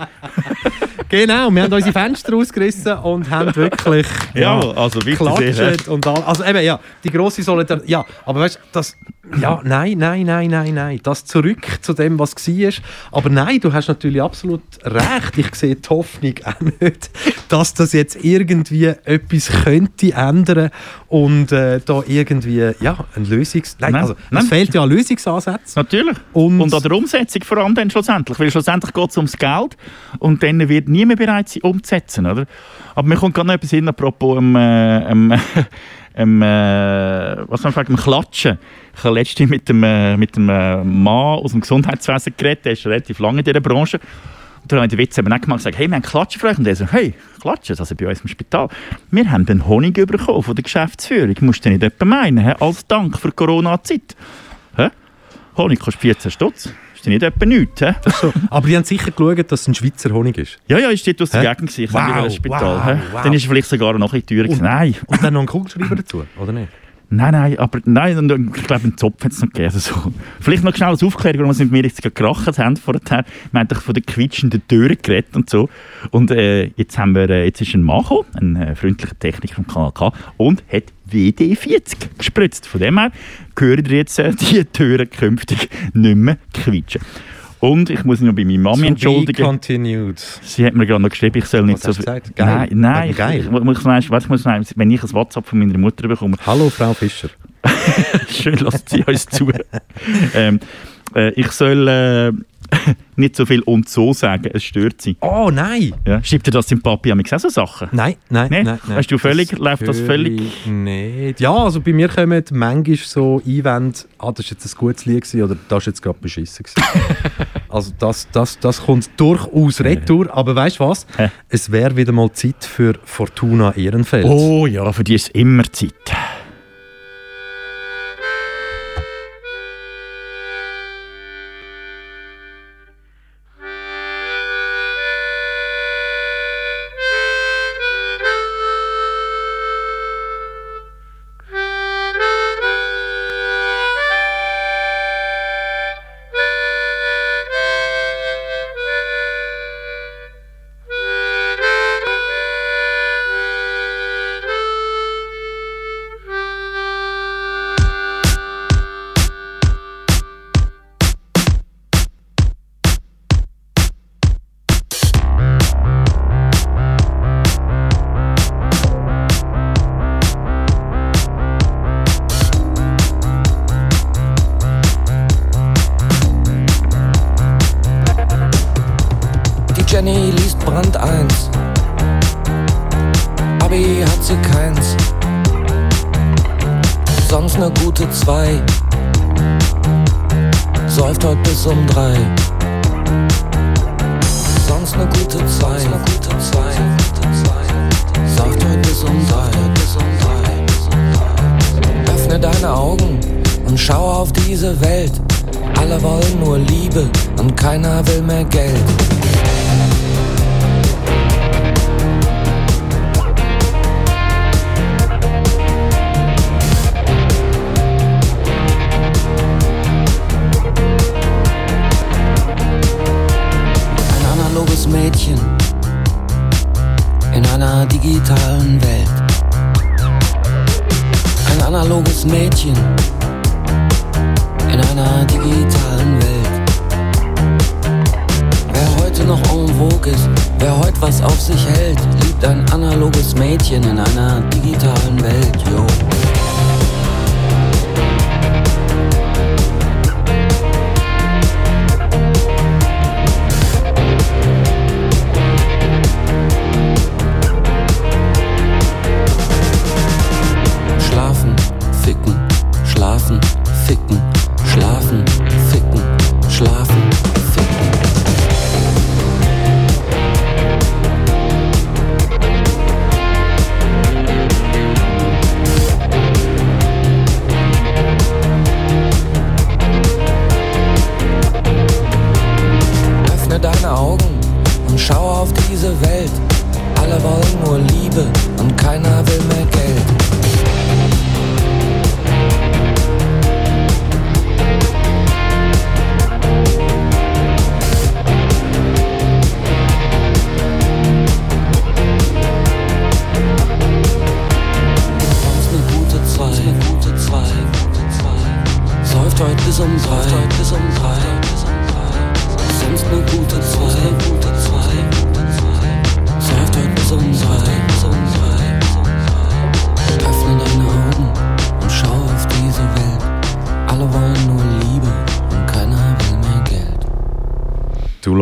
Genau, wir haben unsere Fenster ausgerissen und haben wirklich Ja, also bitte sehr. geklatscht und all, also eben ja, die große Solidarität, ja, aber weißt du, das, ja, nein, nein, nein, nein, nein, das zurück zu dem, was war, aber nein, du hast natürlich absolut recht, ich sehe die Hoffnung auch nicht, dass das jetzt irgendwie etwas könnte ändern und äh, da irgendwie, ja, ein Lösungs... Nein, Nein, also nein. es fehlt ja an Lösungsansätzen. Natürlich. Und- Und, an der Umsetzung vor allem dann schlussendlich. Weil schlussendlich geht es ums Geld und dann wird niemand bereit sein, umzusetzen. Oder? Aber mir kommt gerade noch etwas hin, apropos ähm, äh, ähm, ähm, äh, was man sagt, dem Klatschen. Ich habe letztens mit dem, äh, mit dem äh, Mann aus dem Gesundheitswesen geredet, der ist relativ lange in dieser Branche. Und dann habe ich den Witz eben auch gemacht und gesagt, hey, wir haben Klatschen für euch. Und er so, hey, Klatschen, also bei uns im Spital. Wir haben den Honig bekommen von der Geschäftsführung. Musst du nicht etwa meinen, hä? als Dank für die Corona-Zeit. Honig kostet 14 Stutz. Ist nicht etwa nichts, hä? Aber die haben sicher geschaut, dass es ein Schweizer Honig ist. Ja, ja, ist dort aus der Hä? Gegend. Ich Wow, wow, Spital. wow. Dann ist er vielleicht sogar noch ein bisschen teurer gewesen. Nein, Und dann noch ein Kugelschreiber dazu, oder nicht? Nein, nein, aber nein, ich glaube, einen Zopf hat es noch gegeben. Also, vielleicht noch schnell als Aufklärung, warum wir mit mir jetzt gerade gerachert haben vorher. Wir haben doch von den quietschenden Türen geredet und so. Und äh, jetzt, haben wir, äh, jetzt ist ein gekommen, ein äh, freundlicher Techniker vom Kanal K, und hat WD-40 gespritzt. Von dem her hören ihr jetzt äh, die Türen künftig nicht mehr quietschen. Und ich muss mich noch bei meiner Mami entschuldigen. continued. Sie hat mir gerade noch geschrieben, ich soll nicht Was hast so du gesagt? Geil? Nein, nein. Ich, geil? ich, was ich muss wenn ich ein WhatsApp von meiner Mutter bekomme, Hallo Frau Fischer. schön lasst sie uns zu. ähm, äh, ich soll, äh, nicht so viel und so sagen, es stört sie. Oh nein! Ja. Schreibt dir das im Papi am auch so Sachen? Nein, nein, Nee? nein. nein. Hast du völlig- läuft das völlig- Nicht. Ja, also bei mir kommen manchmal so Einwände, ah, das war jetzt ein gutes Lied gewesen, oder das war jetzt gerade beschissen. also das, das, das kommt durchaus retour, aber weißt du was? Es wäre wieder mal Zeit für Fortuna Ehrenfeld. Oh ja, für die ist immer Zeit. Sie keins. Sonst ne gute 2. Säuft heute bis um 3. Sonst ne gute 2. Säuft heute bis um 3. Öffne deine Augen und schau auf diese Welt. Alle wollen nur Liebe und keiner will mehr Geld. Einer digitalen Welt. Ein analoges Mädchen in einer digitalen Welt. Wer heute noch en vogue ist, wer heute was auf sich hält, liebt ein analoges Mädchen in einer digitalen Welt, yo.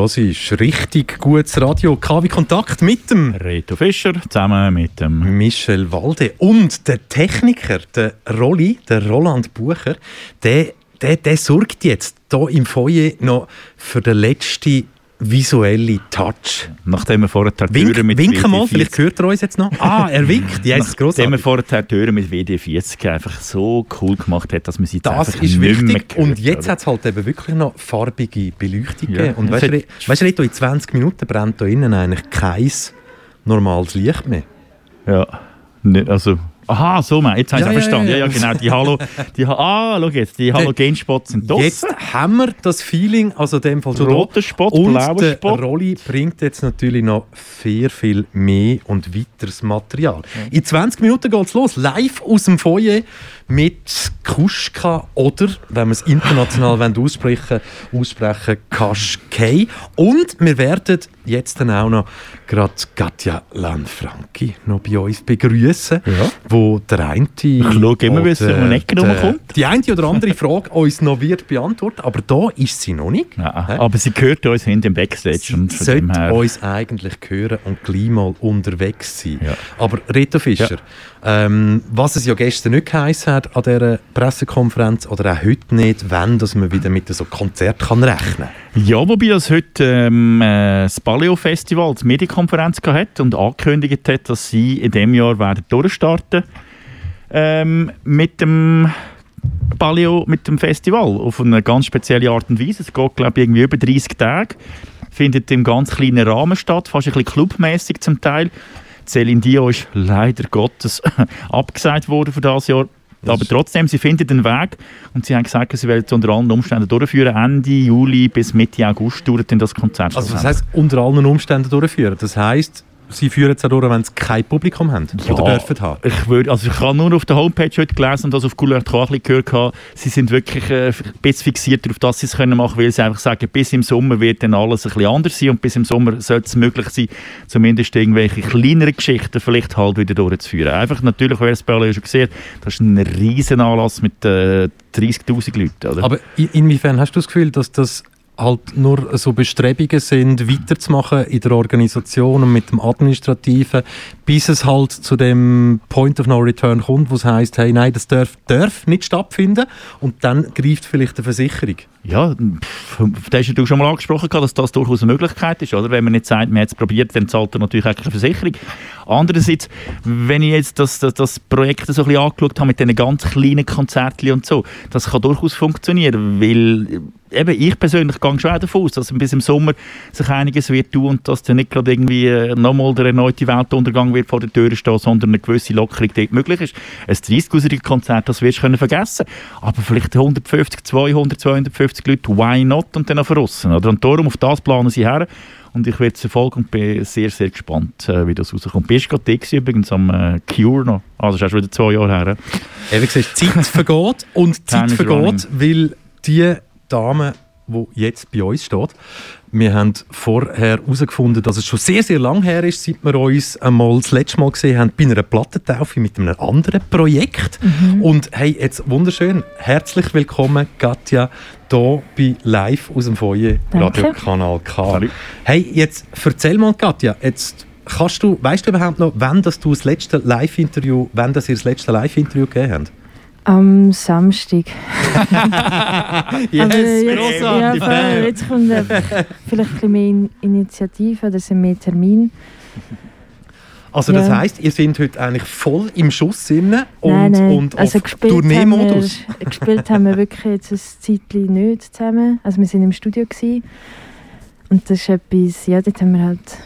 Hörst richtig gutes Radio. KW Kontakt mit dem Reto Fischer zusammen mit dem Michel Walde und der Techniker, der Rolli, der Roland Bucher, der, der, der sorgt jetzt hier im Foyer noch für den letzten visuellen Touch. Nachdem wir vorher die Wink, Türen mit winken mal, WD40 vielleicht hört er uns jetzt noch. Ah, er winkt. Ja, ist Nachdem wir vorher die Türen mit WD40 einfach so cool gemacht hat, dass man sie jetzt Das ist wichtig. hört, Und jetzt hat es halt eben wirklich noch farbige Beleuchtung Ja. gegeben. Und weißt du, weißt du, in 20 Minuten brennt da innen eigentlich kein normales Licht mehr. Ja, nicht, also... Aha, so, jetzt habe ich Ja, ja, verstanden. Ja, ja. genau. Die Halo, die, ah, schau jetzt, die Halogenspots sind Jetzt draussen. haben wir das Feeling, also in dem Fall so Roter Spot, und der Spot. Rolli bringt jetzt natürlich noch sehr viel mehr und weiteres Material. In 20 Minuten geht es los, live aus dem Foyer. Mit Kuschka oder, wenn wir es international aussprechen aussprechen Kaschkei. Und wir werden jetzt dann auch noch gerade Katja Lanfranchi noch bei uns begrüßen, Ja. wo der eine Ich schaue immer, wie es um die Ecke rumkommt. Die eine oder andere Frage uns noch wird beantwortet, aber da ist sie noch nicht. Ja, aber sie gehört uns hinten im Backstage. Und dem sollte uns eigentlich hören und gleich mal unterwegs sein. Aber Reto Fischer, ähm, was es ja gestern nicht geheißen hat an dieser Pressekonferenz oder auch heute nicht, wenn dass man wieder mit so Konzert kann rechnen Ja, wobei das heute ähm, äh, das Paleo Festival die Medienkonferenz gehabt hat und angekündigt hat, dass sie in diesem Jahr werden durchstarten ähm, mit dem Paleo, mit dem Festival auf eine ganz spezielle Art und Weise. Es geht, glaube ich, irgendwie über 30 Tage. Findet im ganz kleinen Rahmen statt, fast ein bisschen clubmäßig zum Teil. Celine Dion ist leider Gottes abgesagt worden für das Jahr. Aber trotzdem, sie finden den Weg und sie haben gesagt, sie werden es unter allen Umständen durchführen. Ende Juli bis Mitte August dauert das Konzert. Also das heisst, unter allen Umständen durchführen. Das heisst, sie führen es auch durch, wenn sie kein Publikum haben oder dürfen haben. Ich, würde, also ich habe nur auf der Homepage heute gelesen und das auf Couleur ein bisschen gehört. habe, Sie sind wirklich äh, ein bisschen fixiert darauf, dass sie es können machen, weil sie einfach sagen, bis im Sommer wird dann alles ein bisschen anders sein und bis im Sommer sollte es möglich sein, zumindest irgendwelche kleineren Geschichten vielleicht halt wieder durchzuführen. Einfach natürlich, wer es bei allen schon gesehen das ist ein riesen Anlass mit äh, 30'000 Leuten. Oder? Aber in- inwiefern hast du das Gefühl, dass das halt nur so Bestrebungen sind, weiterzumachen in der Organisation und mit dem Administrativen, bis es halt zu dem Point of No Return kommt, wo es heisst, hey, nein, das darf, darf nicht stattfinden und dann greift vielleicht eine Versicherung. Ja, das hast du schon mal angesprochen, dass das durchaus eine Möglichkeit ist. Oder? Wenn man nicht sagt, man hat es probiert, dann zahlt er natürlich eigentlich eine Versicherung. Andererseits, wenn ich jetzt das, das, das Projekt so ein bisschen angeschaut habe mit diesen ganz kleinen Konzerten und so, das kann durchaus funktionieren, weil eben ich persönlich gehe schwer davon aus, dass bis im Sommer sich einiges wird tun und dass dann nicht gerade irgendwie äh, nochmal der erneute Weltuntergang wird vor der Tür stehen, sondern eine gewisse Lockerung dort möglich ist. Ein 30 Konzert, das wirst du können vergessen. Aber vielleicht 150, 200, 250 Leute, why not? Und dann auch verrissen. Oder? Und darum, auf das planen sie her. Und ich werde es verfolgen und bin sehr, sehr gespannt, äh, wie das rauskommt. Bist du gerade übrigens am äh, Cure noch? Also, das ist schon wieder zwei Jahre her. Eben gesagt, Zeit vergeht und Zeit vergeht, weil die Dame, die jetzt bei uns steht, wir haben vorher herausgefunden, dass es schon sehr, sehr lang her ist, seit wir uns einmal das letzte Mal gesehen haben bei einer Plattentaufe mit einem anderen Projekt. Und hey, jetzt wunderschön, herzlich willkommen, Katja, hier bei Live aus dem Foyer Danke. Radio Kanal K. Salut. Hey, jetzt erzähl mal, Katja, jetzt kannst du, weißt du überhaupt noch, wann das du das letzte Live-Interview, wann das ihr das letzte Live-Interview gegeben habt? Am Samstag. Yes, Aber jetzt, ja, voll, jetzt kommt vielleicht ein bisschen mehr In- Initiative oder sind mehr Termine. Also das Ja. heisst, ihr seid heute eigentlich voll im Schuss und, nein, nein. und also auf Tourneemodus. Gespielt haben wir wirklich jetzt ein Zeitchen nicht zusammen. Also wir sind im Studio gewesen. und das ist etwas, ja, dort haben wir halt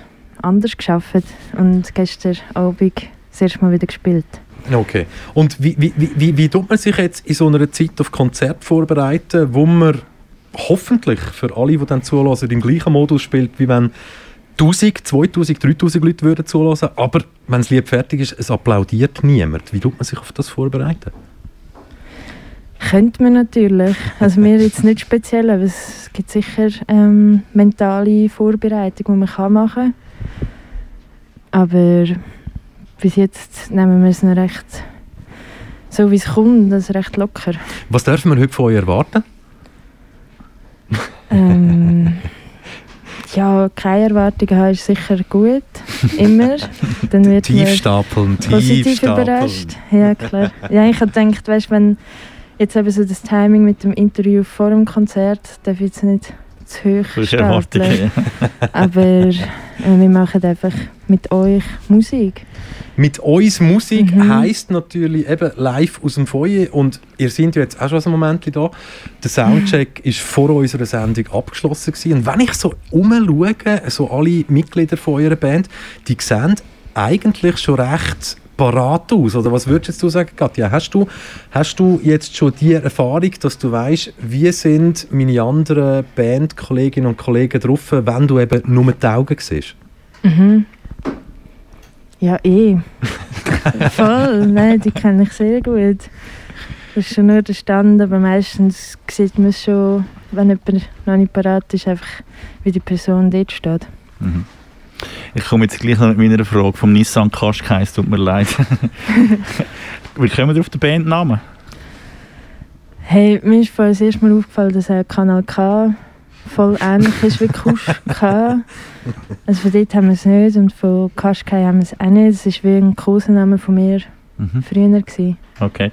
anders geschafft und gestern Abend das erste Mal wieder gespielt. Okay. Und wie, wie, wie, wie, tut man sich jetzt in so einer Zeit auf Konzert vorbereiten, wo man hoffentlich für alle, die dann zulassen, im gleichen Modus spielt, wie wenn 1000, 2000, 3000 Leute würden zulassen, aber wenn das Lied fertig ist, es applaudiert niemand. Wie tut man sich auf das vorbereiten? Könnte man natürlich. Also mir jetzt nicht speziell, aber es gibt sicher ähm, mentale Vorbereitung, die man kann machen kann. Aber bis jetzt nehmen wir es noch recht so, wie es kommt, das recht locker. Was dürfen wir heute von euch erwarten? Ähm, ja, keine Erwartungen haben ist sicher gut. Immer. Dann wird man Tiefstapeln, positiv tiefstapeln. überrascht. Ja, klar. Ja, ich habe gedacht, weißt, wenn jetzt eben so das Timing mit dem Interview vor dem Konzert, darf ich jetzt nicht zu hoch stapeln. Aber wir machen einfach mit euch Musik. Mit uns Musik Mhm. heisst natürlich eben live aus dem Foyer und ihr seid ja jetzt auch schon ein Moment da. Der Soundcheck ist vor unserer Sendung abgeschlossen gewesen. und wenn ich so umschaue, so alle Mitglieder von eurer Band, die sehen eigentlich schon recht parat aus. Oder was würdest du sagen, Katja? Hast du, hast du jetzt schon die Erfahrung, dass du weißt, wie sind meine anderen Bandkolleginnen und Kollegen drauf, wenn du eben nur die Augen siehst? Mhm. Ja, eh. Voll, nein, die kenne ich sehr gut. Das ist schon nur der Stand, aber meistens sieht man schon, wenn jemand noch nicht parat ist, einfach wie die Person dort steht. Mhm. Ich komme jetzt gleich noch mit meiner Frage vom Nissan Qashqai, es tut mir leid. Wie kommen wir auf den Bandnamen? Hey, mir ist vorhin das erste Mal aufgefallen, dass er Kanal K voll ähnlich ist wie Kusch K. Also von dort haben wir es nicht und von Qashqai haben wir es auch nicht. Es war wie ein Kosename von mir Mhm. früher. Gewesen. Okay.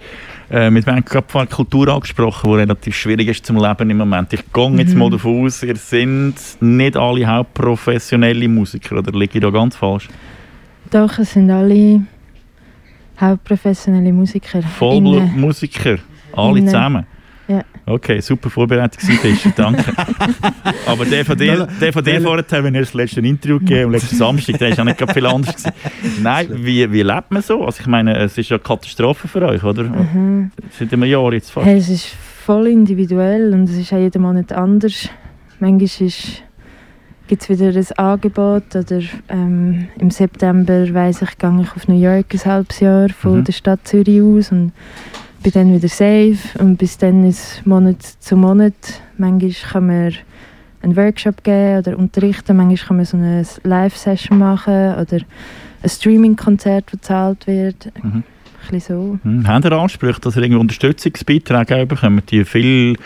Äh, wir haben gerade von Kultur angesprochen, die relativ schwierig ist zum Leben im Moment. Ich gehe jetzt Mhm. mal davon aus, ihr sind nicht alle hauptprofessionelle Musiker, oder liege ich da ganz falsch? Doch, es sind alle hauptprofessionelle Musiker. Innen. Vollblutmusiker, alle Innen. zusammen? Okay, super vorbereitet gewesen, Fischer, danke. Aber der von dir, der von dir vorher, wenn ihr das letzte Interview gegeben am letzten Samstag, der ist ja nicht gerade viel anders gewesen. Nein, wie, wie lebt man so? Also ich meine, es ist ja eine Katastrophe für euch, oder? Mhm. Seit einem Jahr jetzt fast. Hey, es ist voll individuell und es ist auch jeden Monat anders. Manchmal gibt es wieder ein Angebot oder ähm, im September weiss ich, gehe ich auf New York ein halbes Jahr von Mhm. der Stadt Zürich aus und bin dann wieder safe und bis dann ist es Monat zu Monat. Manchmal kann man einen Workshop geben oder unterrichten, manchmal kann man so eine Live-Session machen oder ein Streaming-Konzert, das bezahlt wird. Mhm. Ein bisschen so. Hm, Habt ihr Ansprüche, dass ihr irgendwie Unterstützungsbeiträge bekommt? Die viel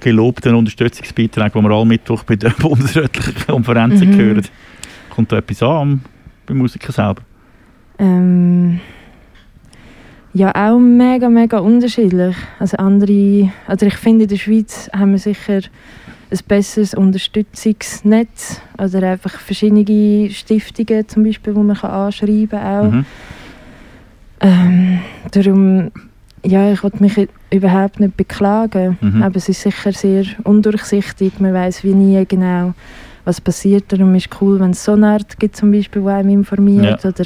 gelobten Unterstützungsbeiträge, die wir alle Mittwoch bei der bundesrätlichen Konferenz Mhm. hören. Kommt da etwas an beim Musiker selber? Ähm, ja, auch mega, mega unterschiedlich. Also andere, also ich finde, in der Schweiz haben wir sicher ein besseres Unterstützungsnetz oder einfach verschiedene Stiftungen zum Beispiel, wo man kann anschreiben kann. auch. Mhm. Ähm, darum, ja, ich wollte mich überhaupt nicht beklagen, Mhm. aber es ist sicher sehr undurchsichtig. Man weiß wie nie genau, was passiert. Darum ist cool, wenn es so eine Art gibt, zum Beispiel, die einem informiert. Ja. Oder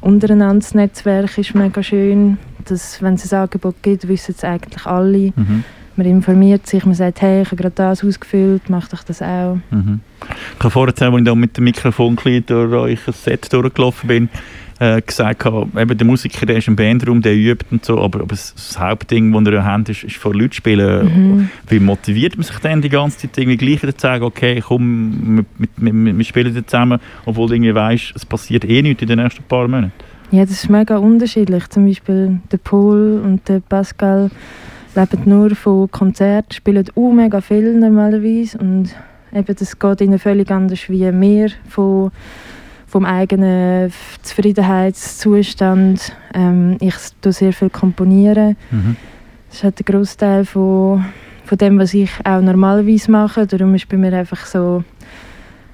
untereinander das Netzwerk ist mega schön. Dass, wenn es ein Angebot gibt, wissen es eigentlich alle. Mhm. Man informiert sich, man sagt, hey, ich habe gerade das ausgefüllt, mach doch das auch. Mhm. Ich habe vorher, als ich da mit dem Mikrofon ein durch euch Set durchgelaufen bin, äh, gesagt, habe, eben der Musiker der ist im Bandraum, der übt und so, aber, aber das, das Hauptding, das ihr habt, ist, ist vor Leuten spielen. Mhm. Wie motiviert man sich denn die ganze Zeit irgendwie gleich zu sagen, okay, komm, wir, wir, wir, wir spielen jetzt zusammen, obwohl du irgendwie weißt, es passiert eh nichts in den nächsten paar Monaten? Ja, das ist mega unterschiedlich. Zum Beispiel der Paul und der Pascal leben nur von Konzerten, spielen auch mega viel normalerweise und eben das geht ihnen völlig anders wie mir von, vom eigenen Zufriedenheitszustand. Ähm, ich tue sehr viel komponieren. Mhm. Das ist halt der Großteil von, von dem, was ich auch normalerweise mache. Darum ist bei mir einfach so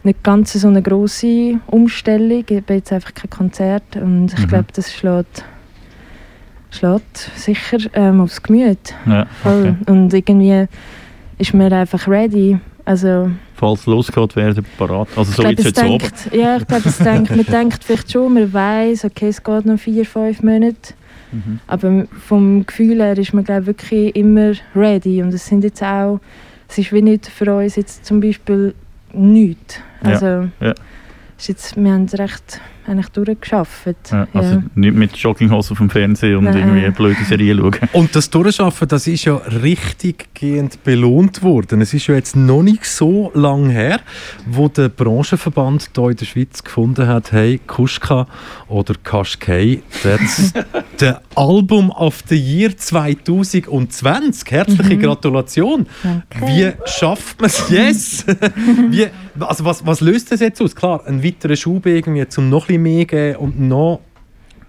nicht ganz so eine grosse Umstellung. Ich bin jetzt einfach kein Konzert und ich Mhm. glaube, das schlägt, schlägt sicher ähm, aufs Gemüt. Ja, okay. Und irgendwie ist man einfach ready. Also, Falls es losgeht, wäre der parat. Also so ich jetzt es oben. denkt, ja, ich glaube, denkt, man denkt vielleicht schon, man weiß, okay, es geht noch vier, fünf Monate. Mhm. Aber vom Gefühl her ist man glaube wirklich immer ready. Und es sind jetzt auch, es ist wie nicht für uns jetzt zum Beispiel nichts. Ja, Also, ja. Ist jetzt, wir haben recht eigentlich durchgeschafft. Ja, also Ja. nicht mit Jogginghose auf dem Fernsehen und Nein. irgendwie eine blöde Serie schauen. Und das Durchschaffen, das ist ja richtig gehend belohnt worden. Es ist ja jetzt noch nicht so lang her, wo der Branchenverband hier in der Schweiz gefunden hat, hey, Kuschka oder Kaschkei, that's the Album of the Year 2020. Herzliche Mhm. Gratulation. Danke. Wie schafft man es? Yes! Wie, also was, was löst das jetzt aus? Klar, ein weiterer Schub irgendwie, zum noch ein bisschen mehr geben und noch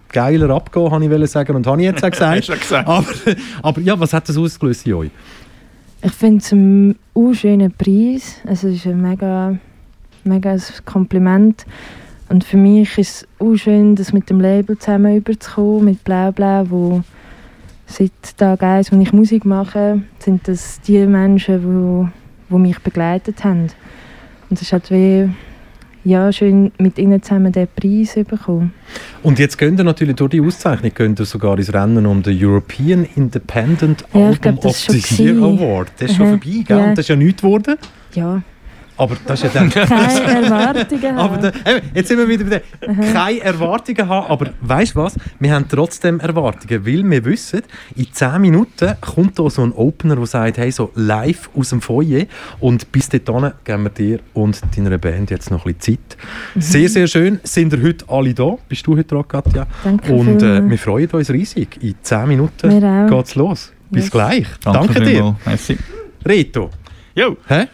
geiler abgehen, habe ich sagen und habe ich jetzt auch gesagt. Hast du gesagt. aber, aber ja, was hat das ausgelöst in euch? Ich finde es einen schönen Preis. Es ist ein mega, mega ein Kompliment. Und für mich ist es uh, schön, das mit dem Label zusammen überzukommen, mit Blau Blau, wo seit Tag 1, wo ich Musik mache, sind das die Menschen, wo, wo mich begleitet haben. Und es ist halt wie, ja, schön mit ihnen zusammen den Preis bekommen. Und jetzt gehen ihr natürlich durch die Auszeichnung gehen ihr sogar ins Rennen um den European Independent Ja, Album glaub, of the schon Year. Award. Das ist schon Aha, vorbei, gell? ja. Und das ist ja nichts geworden. Ja, Aber das ist ja dann... Keine Erwartungen haben. da, jetzt sind wir wieder bei dem. Keine Erwartungen haben, aber weißt du was? Wir haben trotzdem Erwartungen, weil wir wissen, in 10 Minuten kommt da so ein Opener, der sagt, hey, so live aus dem Foyer und bis dahin geben wir dir und deiner Band jetzt noch ein bisschen Zeit. Sehr, sehr schön. Sind ihr heute alle da? Bist du heute dran, Katja? Danke Und äh, wir freuen uns riesig. In 10 Minuten geht's los. Bis Yes. gleich. Danke, dir. vielmals. Merci. Reto. Jo, Hä?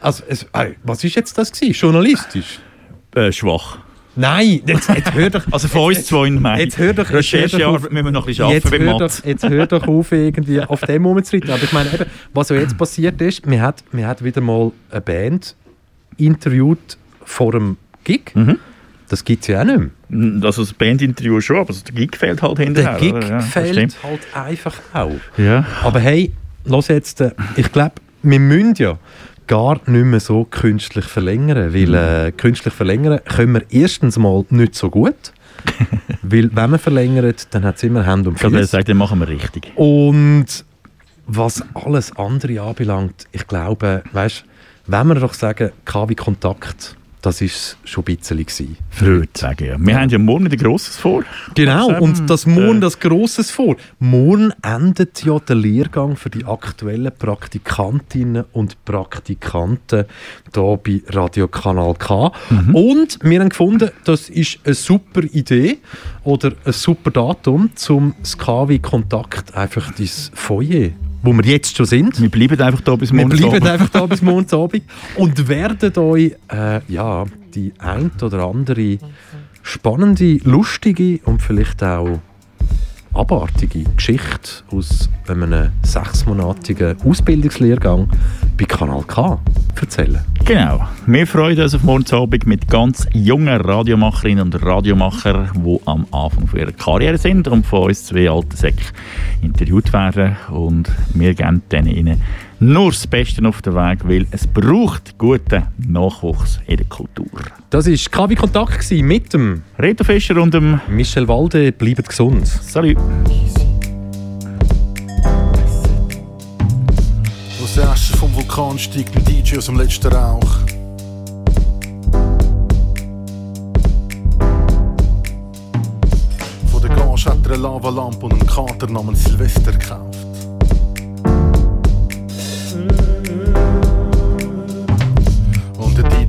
Also, es, ey, was ist jetzt das gewesen? Journalistisch? äh, schwach. Nein, jetzt, jetzt hör doch... Also von uns zwei in Mai. Jetzt hör doch- Recherchearbeit auf. müssen wir noch ein bisschen Jetzt arbeiten hör, doch, jetzt hör doch auf, irgendwie auf dem rumzureiten. Aber ich meine, eben, was ja jetzt passiert ist, wir hat, wir hat wieder mal eine Band interviewt vor einem Gig. Mhm. Das gibt es ja auch nicht mehr. Also das Bandinterview schon, aber der Gig fehlt halt hinterher. Der Gig oder? Ja, fehlt halt einfach auch. Ja. Aber hey, los jetzt, äh, ich glaube, wir müssen ja gar nicht mehr so künstlich verlängern, weil äh, künstlich verlängern können wir erstens mal nicht so gut, weil wenn man verlängert, dann hat es immer Hände und Ich glaube, Füße. den machen wir richtig. Und was alles andere anbelangt, ich glaube, weißt, wenn wir doch sagen, KW Kontakt, das ist schon ein bisschen gewesen. Würde sagen, ja. Wir haben ja morgen wieder Grosses vor. Genau, und das morgen äh, das Grosses vor. Morgen endet ja der Lehrgang für die aktuellen Praktikantinnen und Praktikanten hier bei Radio Kanal K. Mhm. Und wir haben gefunden, das ist eine super Idee oder ein super Datum, zum SKW Kontakt einfach ins Foyer, wo wir jetzt schon sind. Wir bleiben einfach da bis Wir morgen. bleiben Abend. einfach da bis morgen Abend und werden euch äh, ja, die ein oder andere spannende, lustige und vielleicht auch abartige Geschichte aus einem sechsmonatigen Ausbildungslehrgang bei Kanal K erzählen. Genau. Wir freuen uns auf morgen Abend mit ganz jungen Radiomacherinnen und Radiomachern, die am Anfang ihrer Karriere sind und von uns zwei alten Säcken interviewt werden. Und wir geben denen nur das Beste auf den Weg, weil es braucht guten Nachwuchs in der Kultur. Das war KW Kontakt mit dem Reto Fischer und dem Michel Walde. Bleibt gesund. Salut. Aus der Asche vom Vulkan steigt ein DJ aus dem letzten Rauch. Von der Gage hat er eine Lavalampe und einen Kater namens Silvester gekauft.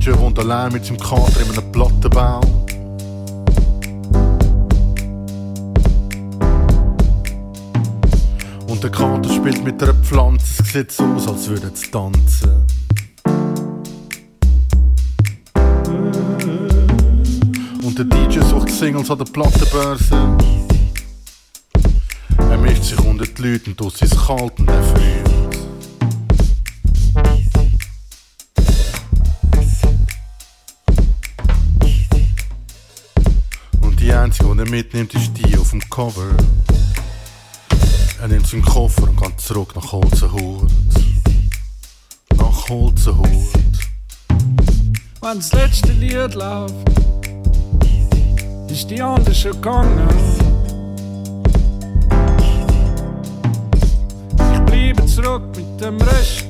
DJ wohnt allein mit seinem Kater in einem Plattenbau. Und der Kater spielt mit einer Pflanze, es sieht so aus, als würde es tanzen. Und der DJ sucht Singles an der Plattenbörse. Er mischt sich unter die Leute und tut es kalt und er friert. Er mitnimmt, ist die auf dem Cover. Er nimmt seinen Koffer und geht zurück nach Holzenhut. Nach Holzenhut. Wenn das letzte Lied läuft, ist die andere schon gegangen. Ich bleibe zurück mit dem Rest.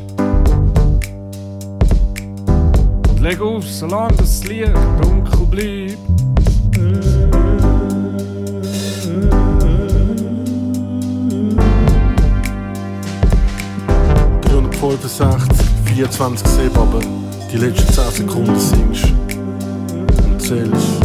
Und leg auf, solange das Licht dunkel bleibt. Äh. 365, 24 7, aber die letzten 10 Sekunden singst und zählst.